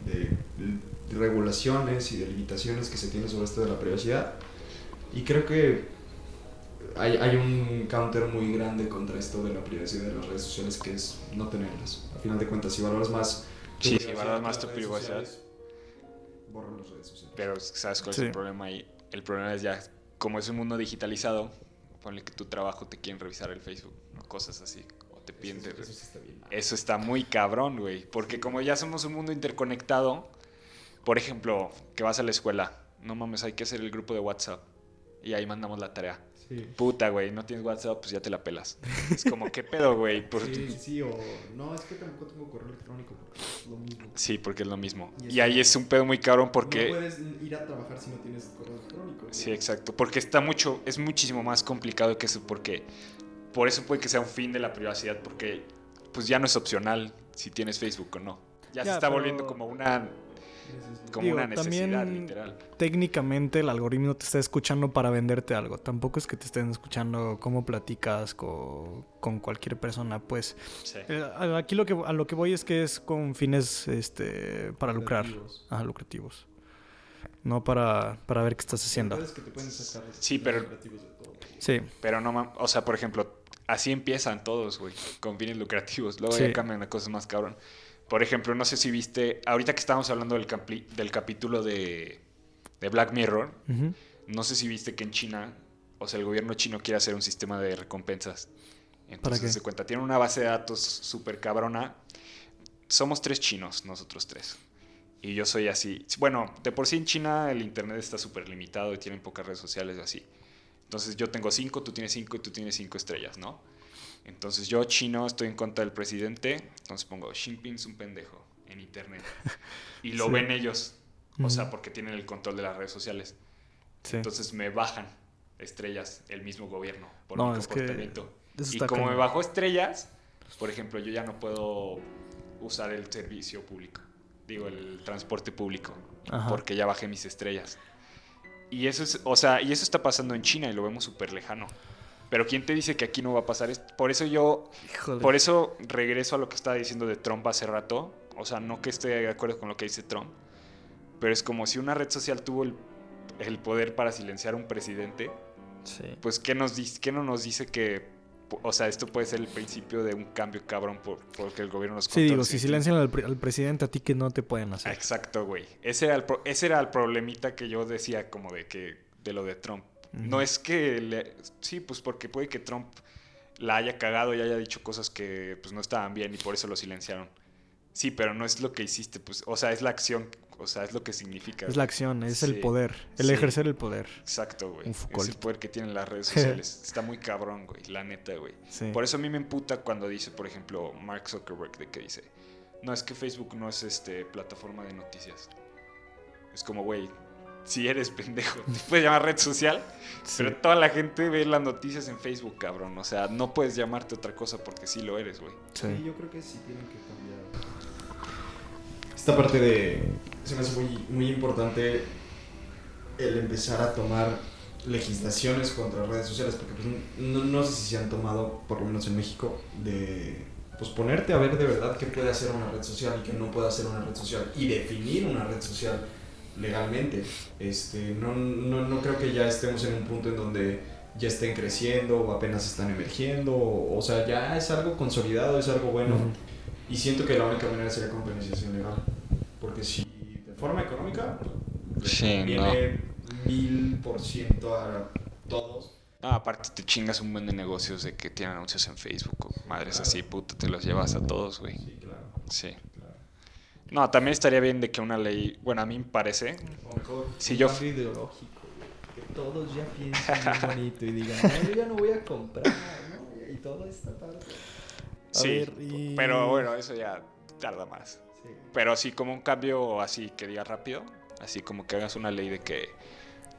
de regulaciones y de limitaciones que se tiene sobre esto de la privacidad. Y creo que hay, hay un counter muy grande contra esto de la privacidad de las redes sociales que es no tenerlas. A final de cuentas, si valoras más tu
Sí, si valoras más
las
tu
redes
privacidad.
borra las redes sociales.
Pero ¿sabes cuál es
Sí.
el problema ahí? El problema es ya, como es un mundo digitalizado, ponle que tu trabajo te quieren revisar el Facebook, ¿no? cosas así, o te piden...
Eso, eso sí está bien.
Eso está muy cabrón, güey. Porque como ya somos un mundo interconectado, por ejemplo, que vas a la escuela, no mames, hay que hacer el grupo de WhatsApp. Y ahí mandamos la tarea.
Sí.
Puta, güey, no tienes WhatsApp, pues ya te la pelas. Es como, ¿qué pedo, güey? Por-
Sí, sí, o no, es que tampoco tengo correo electrónico porque es lo mismo.
Sí, porque es lo mismo.
Y
ahí es un pedo muy cabrón
No
porque...
puedes ir a trabajar si no tienes correo electrónico.
Sí, exacto. Porque está mucho, es muchísimo más complicado que eso porque... Por eso puede que sea un fin de la privacidad porque pues ya no es opcional si tienes Facebook o no. Ya, se está
pero-
volviendo como una, como
Digo,
una necesidad,
también-
literal.
Técnicamente el algoritmo te está escuchando para venderte algo. Tampoco es que te estén escuchando cómo platicas co- con, cualquier persona. Pues
Sí.
eh, aquí lo que, a lo que voy es que es con fines este, para lucrar.
Lucrativos.
Ajá, lucrativos. No para, para ver qué estás haciendo.
Sabes que te sacar
Sí, pero-
lucrativos de todo.
Sí,
Pero no, o sea, por ejemplo, así empiezan todos, güey, con fines lucrativos. Luego
Sí.
ya cambian a cosas más cabrón. Por ejemplo, no sé si viste, ahorita que estábamos hablando del, del capítulo de, de Black Mirror, no sé si viste que en China, o sea, el gobierno chino quiere hacer un sistema de recompensas. Entonces,
qué?
se cuenta, tiene una base de datos súper cabrona. Somos tres chinos, nosotros tres. Y yo soy así. Bueno, de por sí en China el internet está súper limitado y tienen pocas redes sociales así. Entonces yo tengo cinco, tú tienes cinco y tú tienes cinco estrellas, ¿no? Entonces yo, chino, estoy en contra del presidente. Entonces pongo, Xi Jinping es un pendejo en internet. Y lo
Sí.
ven ellos. O sea, porque tienen el control de las redes sociales.
Sí.
Entonces me bajan estrellas el mismo gobierno por
No,
mi comportamiento. Y como me bajó estrellas, por ejemplo, yo ya no puedo usar el servicio público. Digo, el transporte público.
Ajá.
Porque ya bajé mis estrellas. Y eso es, o sea, y eso está pasando en China y lo vemos súper lejano. Pero ¿quién te dice que aquí no va a pasar esto? Por eso yo,
Híjole.
por eso regreso a lo que estaba diciendo de Trump hace rato. O sea, no que esté de acuerdo con lo que dice Trump. Pero es como si una red social tuvo el, el poder para silenciar a un presidente
Sí.
pues ¿qué, nos dice, qué no nos dice que, o sea, esto puede ser el principio de un cambio cabrón por, porque el gobierno nos
Sí, digo, si silencian al, pre- al presidente, a ti que no te pueden hacer.
Exacto, güey. Ese era, el pro- ese era el problemita que yo decía como de que de lo de Trump. No es que le- sí, pues porque puede que Trump la haya cagado y haya dicho cosas que pues no estaban bien y por eso lo silenciaron. Sí, pero no es lo que hiciste, pues, o sea, es la acción O sea, es lo que significa.
Es la acción, es el poder, el
sí.
ejercer el poder.
Exacto, güey. Es el poder que tienen las redes sociales. Está muy cabrón, güey. La neta, güey.
Sí.
Por eso a mí me emputa cuando dice, por ejemplo, Mark Zuckerberg, de que dice, no, es que Facebook no es este plataforma de noticias. Es como, güey, si eres pendejo, te puedes llamar red social,
Sí.
pero toda la gente ve las noticias en Facebook, cabrón. O sea, no puedes llamarte otra cosa porque sí lo eres, güey.
Sí.
Sí, yo creo que sí tienen que cambiar. Esta parte de. Se me hace muy, muy importante el empezar a tomar legislaciones contra redes sociales, porque pues, no, no sé si se han tomado, por lo menos en México, de pues ponerte a ver de verdad qué puede hacer una red social y qué no puede hacer una red social y definir una red social legalmente. Este, no, no, no creo que ya estemos en un punto en donde ya estén creciendo o apenas están emergiendo, o, o sea, ya es algo consolidado, es algo bueno. Y siento que la única manera sería con penalización legal. Porque si de forma económica, pues,
Sí,
viene mil por ciento a todos.
No, aparte te chingas un buen de negocios de que tienen anuncios en Facebook o madres
Claro.
así, puta, te los llevas a todos, güey.
Sí, claro.
Sí. No, también estaría bien de que una ley, bueno, a mí me parece,
O mejor,
Si yo-
ideológico, que todos ya piensen bonito y digan, no, yo ya no voy a comprar, ¿no? Y toda esta parte.
A
sí,
ver, y-
pero bueno, eso ya tarda más.
Sí.
Pero sí, como un cambio así que diga rápido, así como que hagas una ley de que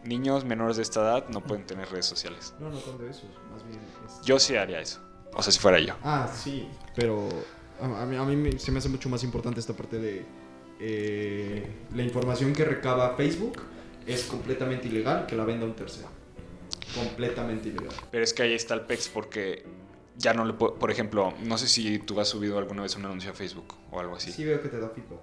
niños menores de esta edad no pueden tener redes sociales.
No, no con de esos, más bien. este-
Yo sí haría eso. O sea, si fuera yo.
Ah, sí, pero a, a mí, a mí se me hace mucho más importante esta parte de eh, la información que recaba Facebook es completamente ilegal que la venda un tercero. Completamente ilegal.
Pero es que ahí está el PEX porque ya no le puedo... Por ejemplo, no sé si tú has subido alguna vez un anuncio a Facebook o algo así.
Sí veo que te da feedback.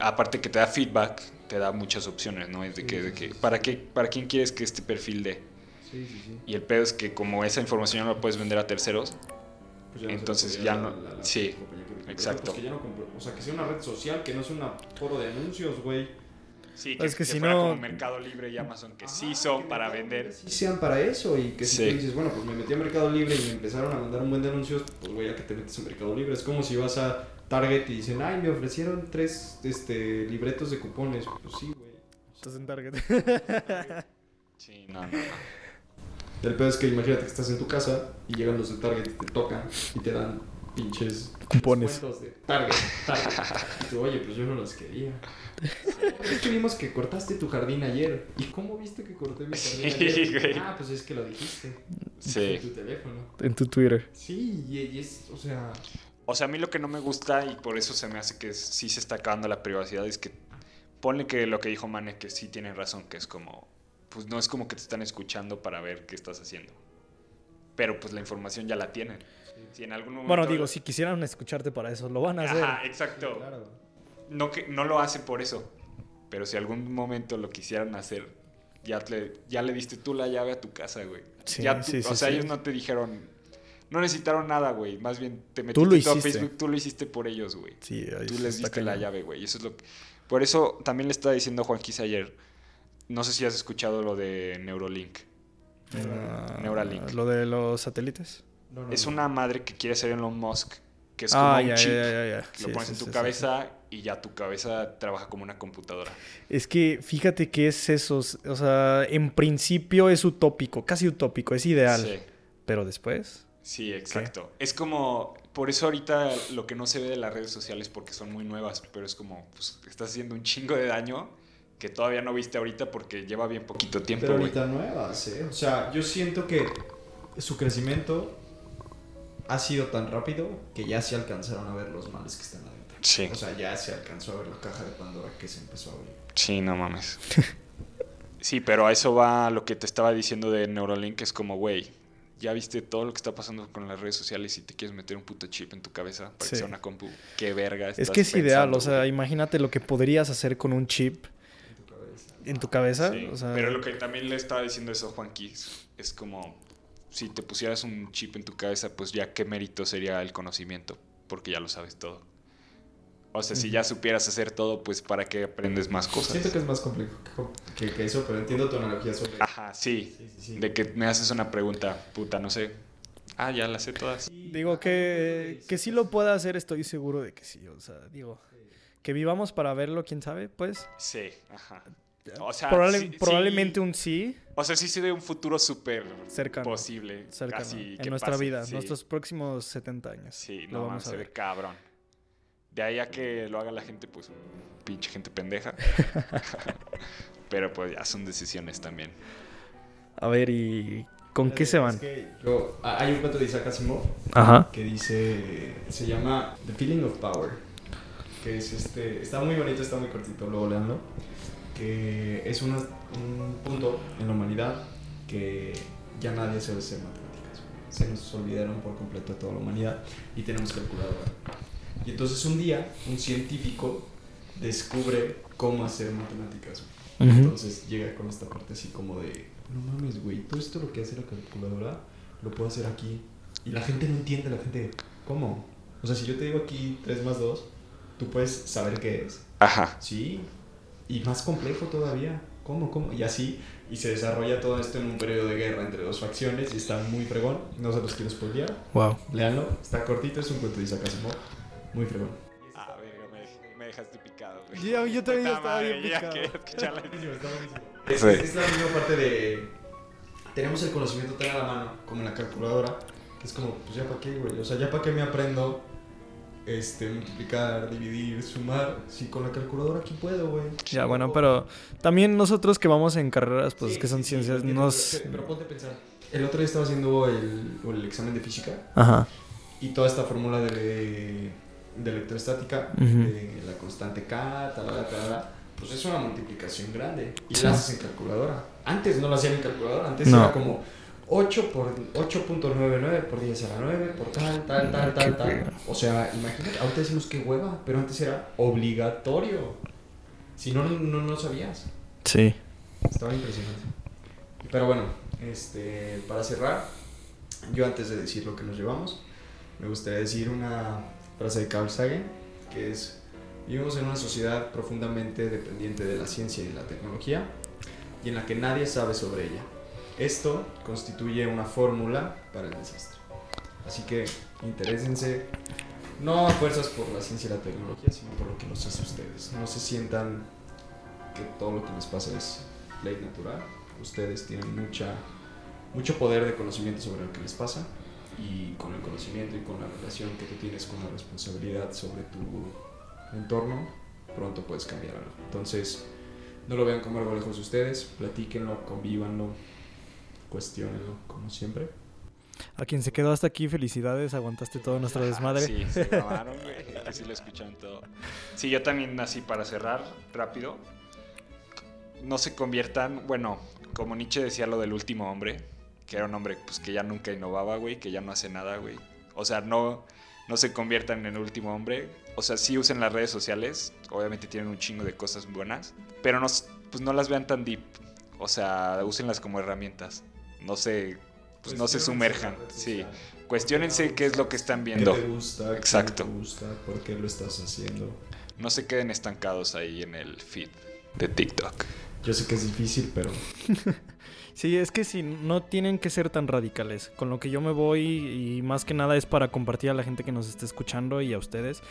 Aparte que te da feedback, te da muchas opciones, ¿no? Es de
Sí,
que, de
sí,
que
sí.
¿para, qué, ¿para quién quieres que este perfil dé?
Sí, sí, sí.
Y el pedo es que como esa información ya no la puedes vender a terceros,
Pues ya no
Entonces ya no-
la- la- la
sí,
que-
exacto.
pues que ya no compro- o sea, que sea una red social, que no sea un foro de anuncios, güey.
sí,
Es que
que
si
fuera
no-
como Mercado Libre y Amazon, que sí
Ajá,
son
que
para vender.
Sí sean para eso y que si
Sí.
tú dices, bueno, pues me metí a Mercado Libre y me empezaron a mandar un buen de anuncios, pues güey, ya que te metes a Mercado Libre. Es como si vas a Target y dicen, ay, me ofrecieron tres este, libretos de cupones. Pues sí, güey.
Estás en Target.
Sí, no, no, no.
El pedo es que imagínate que estás en tu casa y llegan los de Target y te tocan y te dan pinches
Cupones.
de Target. Target. Y tú, oye, pues yo no los quería. Es que vimos que cortaste tu jardín ayer. ¿Y cómo viste que corté mi jardín
Sí,
ayer?
güey.
Ah, pues es que lo dijiste.
Sí.
En tu teléfono.
en tu Twitter.
Sí, y, y es, o sea...
O sea, a mí lo que no me gusta y por eso se me hace que sí se está acabando la privacidad es que ponle que lo que dijo Mane que sí tiene razón, que es como, pues no es como que te están escuchando para ver qué estás haciendo. Pero pues la información ya la tienen. Si en algún momento...
Bueno, digo, si quisieran escucharte para eso, lo van a hacer.
Ajá, exacto.
Claro.
No, que, no lo hace por eso. Pero si algún momento lo quisieran hacer, ya le, ya le diste tú la llave a tu casa, güey.
Sí,
Ya tú-
sí, sí,
o sea,
sí.
ellos no te dijeron... No necesitaron nada, güey. Más bien te metiste a. Facebook, tú lo hiciste por ellos, güey.
Sí, ahí
Tú les diste la llave, güey. Eso es lo que... Por eso también le estaba diciendo a Juanquis ayer. No sé si has escuchado lo de Neurolink.
Ah,
Neuralink.
Lo de los satélites.
No, no,
Es
no.
una madre que quiere ser Elon Musk, que es como
Ah,
un
ya,
chip.
ya, ya, ya.
Lo
Sí,
pones
sí,
en tu
sí, sí,
cabeza y ya tu cabeza trabaja como una computadora.
Es que fíjate que es eso. O sea, en principio es utópico, casi utópico, es ideal.
Sí,
Pero después.
sí, exacto. Es como, por eso ahorita lo que no se ve de las redes sociales porque son muy nuevas, pero es como, pues estás haciendo un chingo de daño que todavía no viste ahorita porque lleva bien poquito tiempo,
Pero ahorita nuevas, ¿eh? O sea, yo siento que su crecimiento ha sido tan rápido que ya se alcanzaron a ver los males que están adentro.
Sí,
O sea, ya se alcanzó a ver la caja de Pandora que se empezó a abrir.
sí, no mames. Sí, pero a eso va lo que te estaba diciendo de Neuralink, es como, güey, ya viste todo lo que está pasando con las redes sociales y te quieres meter un puto chip en tu cabeza para
Sí.
que sea una compu. Qué verga.
Es
estás
que es ideal, o sea, imagínate lo que podrías hacer con un chip
En tu cabeza.
Sí,
o sea,
pero lo que también le estaba diciendo eso a Juanquis es como si te pusieras un chip en tu cabeza, pues ya qué mérito sería el conocimiento, porque ya lo sabes todo. O sea, si ya supieras hacer todo, pues para qué aprendes más cosas.
Siento que es más complejo que, que eso, pero entiendo tu analogía sobre...
Ajá, sí.
Sí, sí, sí.
De que me haces una pregunta, puta, no sé. Ah, ya las sé todas.
Digo que, que sí lo pueda hacer, estoy seguro de que sí. O sea, digo, que vivamos para verlo, quién sabe, pues.
Sí, ajá. O sea,
Probable-
sí-
probablemente
sí.
un sí
O sea, sí se ve un futuro súper
cercano.
posible.
cercano
casi
en
que
nuestra
pase,
vida,
sí.
nuestros próximos 70 años.
Sí,
lo
no
vamos
mames,
a
se
ver.
ve cabrón. De ahí a que lo haga la gente, pues, pinche gente pendeja. Pero pues ya son decisiones también.
A ver, ¿y con qué se van?
que yo- ah, hay un cuento de Isaac Asimov
Ajá.
que dice, se llama The Feeling of Power, que es este, está muy bonito, está muy cortito, luego leanlo, que es una- un punto en la humanidad que ya nadie sabe hacer matemáticas, se nos olvidaron por completo a toda la humanidad y tenemos calculadora. Y entonces un día un científico descubre cómo hacer matemáticas. Entonces llega con esta parte así como de, no mames, güey, todo esto lo que hace la calculadora lo puedo hacer aquí. Y la gente no entiende, la gente, ¿cómo? O sea, si yo te digo aquí 3 más 2, tú puedes saber qué es.
Ajá.
Sí. Y más complejo todavía. ¿Cómo, cómo? Y así, y se desarrolla todo esto en un periodo de guerra entre dos facciones y está muy fregón. No se los quiero spoilear.
Wow.
Leanlo, está cortito, es un cuento de Isaac Asimov. Muy fregón.
Ah, verga, me, me dejaste picado, güey.
Yo- yo también estaba bien
madre, ya
picado.
quería escucharla.
Es,
Sí.
es la misma parte de. Tenemos el conocimiento tan a la mano como en la calculadora, que es como, pues ya para qué, güey. O sea, ya para qué me aprendo este, multiplicar, dividir, sumar. Si con la calculadora aquí puedo, güey.
Ya, bueno, pero también nosotros que vamos en carreras, pues
Sí,
que son
sí, sí,
ciencias,
entiendo,
nos...
Pero, pero ponte a pensar. El otro día estaba haciendo el, el examen de física
Ajá.
y toda esta fórmula de, de electrostática,
Ujú.
de la constante K, talala, talala, pues es una multiplicación grande y
Sí.
la haces en calculadora. Antes no la hacían en calculadora, antes
No.
era como 8 por 8.99 por 10 a la 9 por tal, tal, tal, tal, tal. O sea, imagínate, ahorita decimos que hueva, pero antes era obligatorio. Si no, no, no, no sabías.
Sí.
Estaba impresionante. Pero bueno, este, para cerrar, yo antes de decir lo que nos llevamos, me gustaría decir una frase de Carl Sagan, que es, vivimos en una sociedad profundamente dependiente de la ciencia y de la tecnología, y en la que nadie sabe sobre ella. Esto constituye una fórmula para el desastre. Así que interésense, no a fuerzas por la ciencia y la tecnología, sino por lo que los hace ustedes. No se sientan que todo lo que les pasa es ley natural. Ustedes tienen mucha, mucho poder de conocimiento sobre lo que les pasa y con el conocimiento y con la relación que tú tienes con la responsabilidad sobre tu entorno, pronto puedes cambiar algo. Entonces, no lo vean como algo lejos de ustedes, platíquenlo, convívanlo, cuestionenlo, como siempre.
A quien se quedó hasta aquí, felicidades, aguantaste todo nuestro
Ajá,
desmadre.
Sí, se mamaron, güey. Que sí lo escucharon todo. Sí, yo también así para cerrar rápido. No se conviertan, bueno, como Nietzsche decía lo del último hombre, que era un hombre pues que ya nunca innovaba, güey, que ya no hace nada, güey. O sea, no, no se conviertan en el último hombre. O sea, sí usen las redes sociales, obviamente tienen un chingo de cosas buenas, pero no, pues no las vean tan deep. O sea, úsenlas como herramientas. No se, pues no se sumerjan, sí. Cuestiónense qué es lo que están viendo.
¿Qué te gusta? ¿Qué
Exacto.
no te gusta? ¿Por qué lo estás haciendo?
No se queden estancados ahí en el feed de TikTok.
Yo sé que es difícil, pero
Sí, es que sí, no tienen que ser tan radicales. Con lo que yo me voy y más que nada es para compartir a la gente que nos esté escuchando y a ustedes.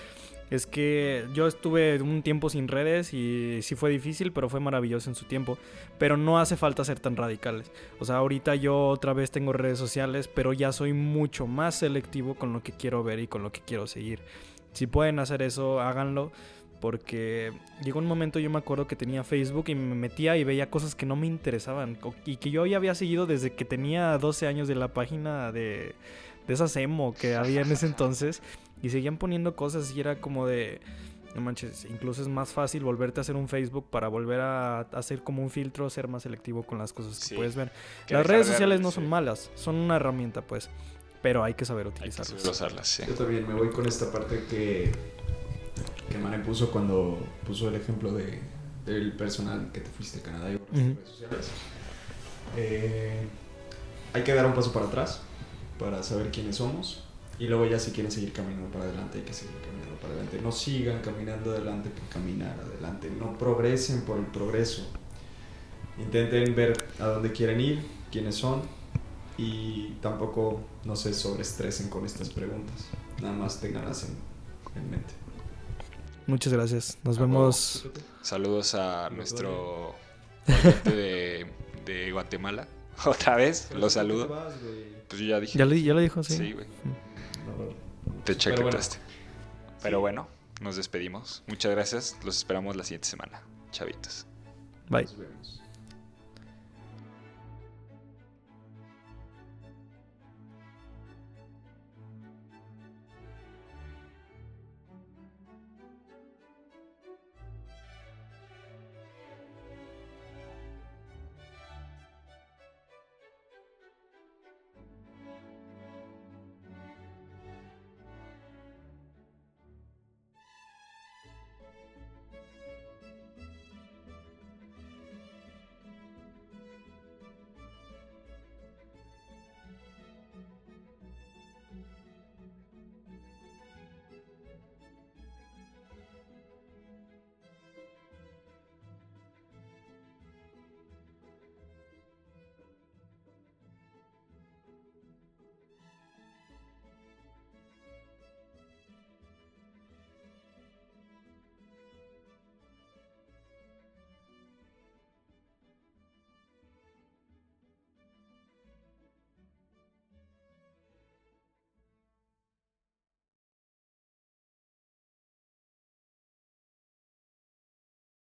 Es que yo estuve un tiempo sin redes y sí fue difícil, pero fue maravilloso en su tiempo. Pero no hace falta ser tan radicales. O sea, ahorita yo otra vez tengo redes sociales, pero ya soy mucho más selectivo con lo que quiero ver y con lo que quiero seguir. Si pueden hacer eso, háganlo. Porque llegó un momento, yo me acuerdo que tenía Facebook y me metía y veía cosas que no me interesaban. Y que yo ya había seguido desde que tenía 12 años de la página de, de esas emo que había en ese entonces. Y seguían poniendo cosas y era como de... No manches, incluso es más fácil volverte a hacer un Facebook para volver a hacer como un filtro, ser más selectivo con las cosas que
Sí.
puedes ver.
Que
Las redes
de-
sociales no
sí,
son malas, son una herramienta pues. Pero hay que saber
Hay que
utilizarlas.
saber usarlas, sí.
Yo también me voy con esta parte que, que Mane puso cuando puso el ejemplo de, del personal que te fuiste a Canadá y borraste redes sociales. Eh, hay que dar un paso para atrás para saber quiénes somos y luego ya si quieren seguir caminando para adelante hay que seguir caminando para adelante. No sigan caminando adelante por caminar adelante, no progresen por el progreso. Intenten ver a dónde quieren ir, quiénes son y tampoco no se sobreestresen con estas preguntas. Nada más tenganlas en, en mente.
Muchas gracias. Nos vemos.
Saludos a nuestro de, de Guatemala. Otra vez, lo
¿Por qué te
saludo.
vas, güey?
Pues yo ya dije.
¿Ya lo, ya lo dijo? Sí.
Sí, güey. Te
Pero bueno.
chaquetaste. Pero bueno, nos despedimos. Muchas gracias. Los esperamos la siguiente semana. Chavitos.
Bye.
nos vemos.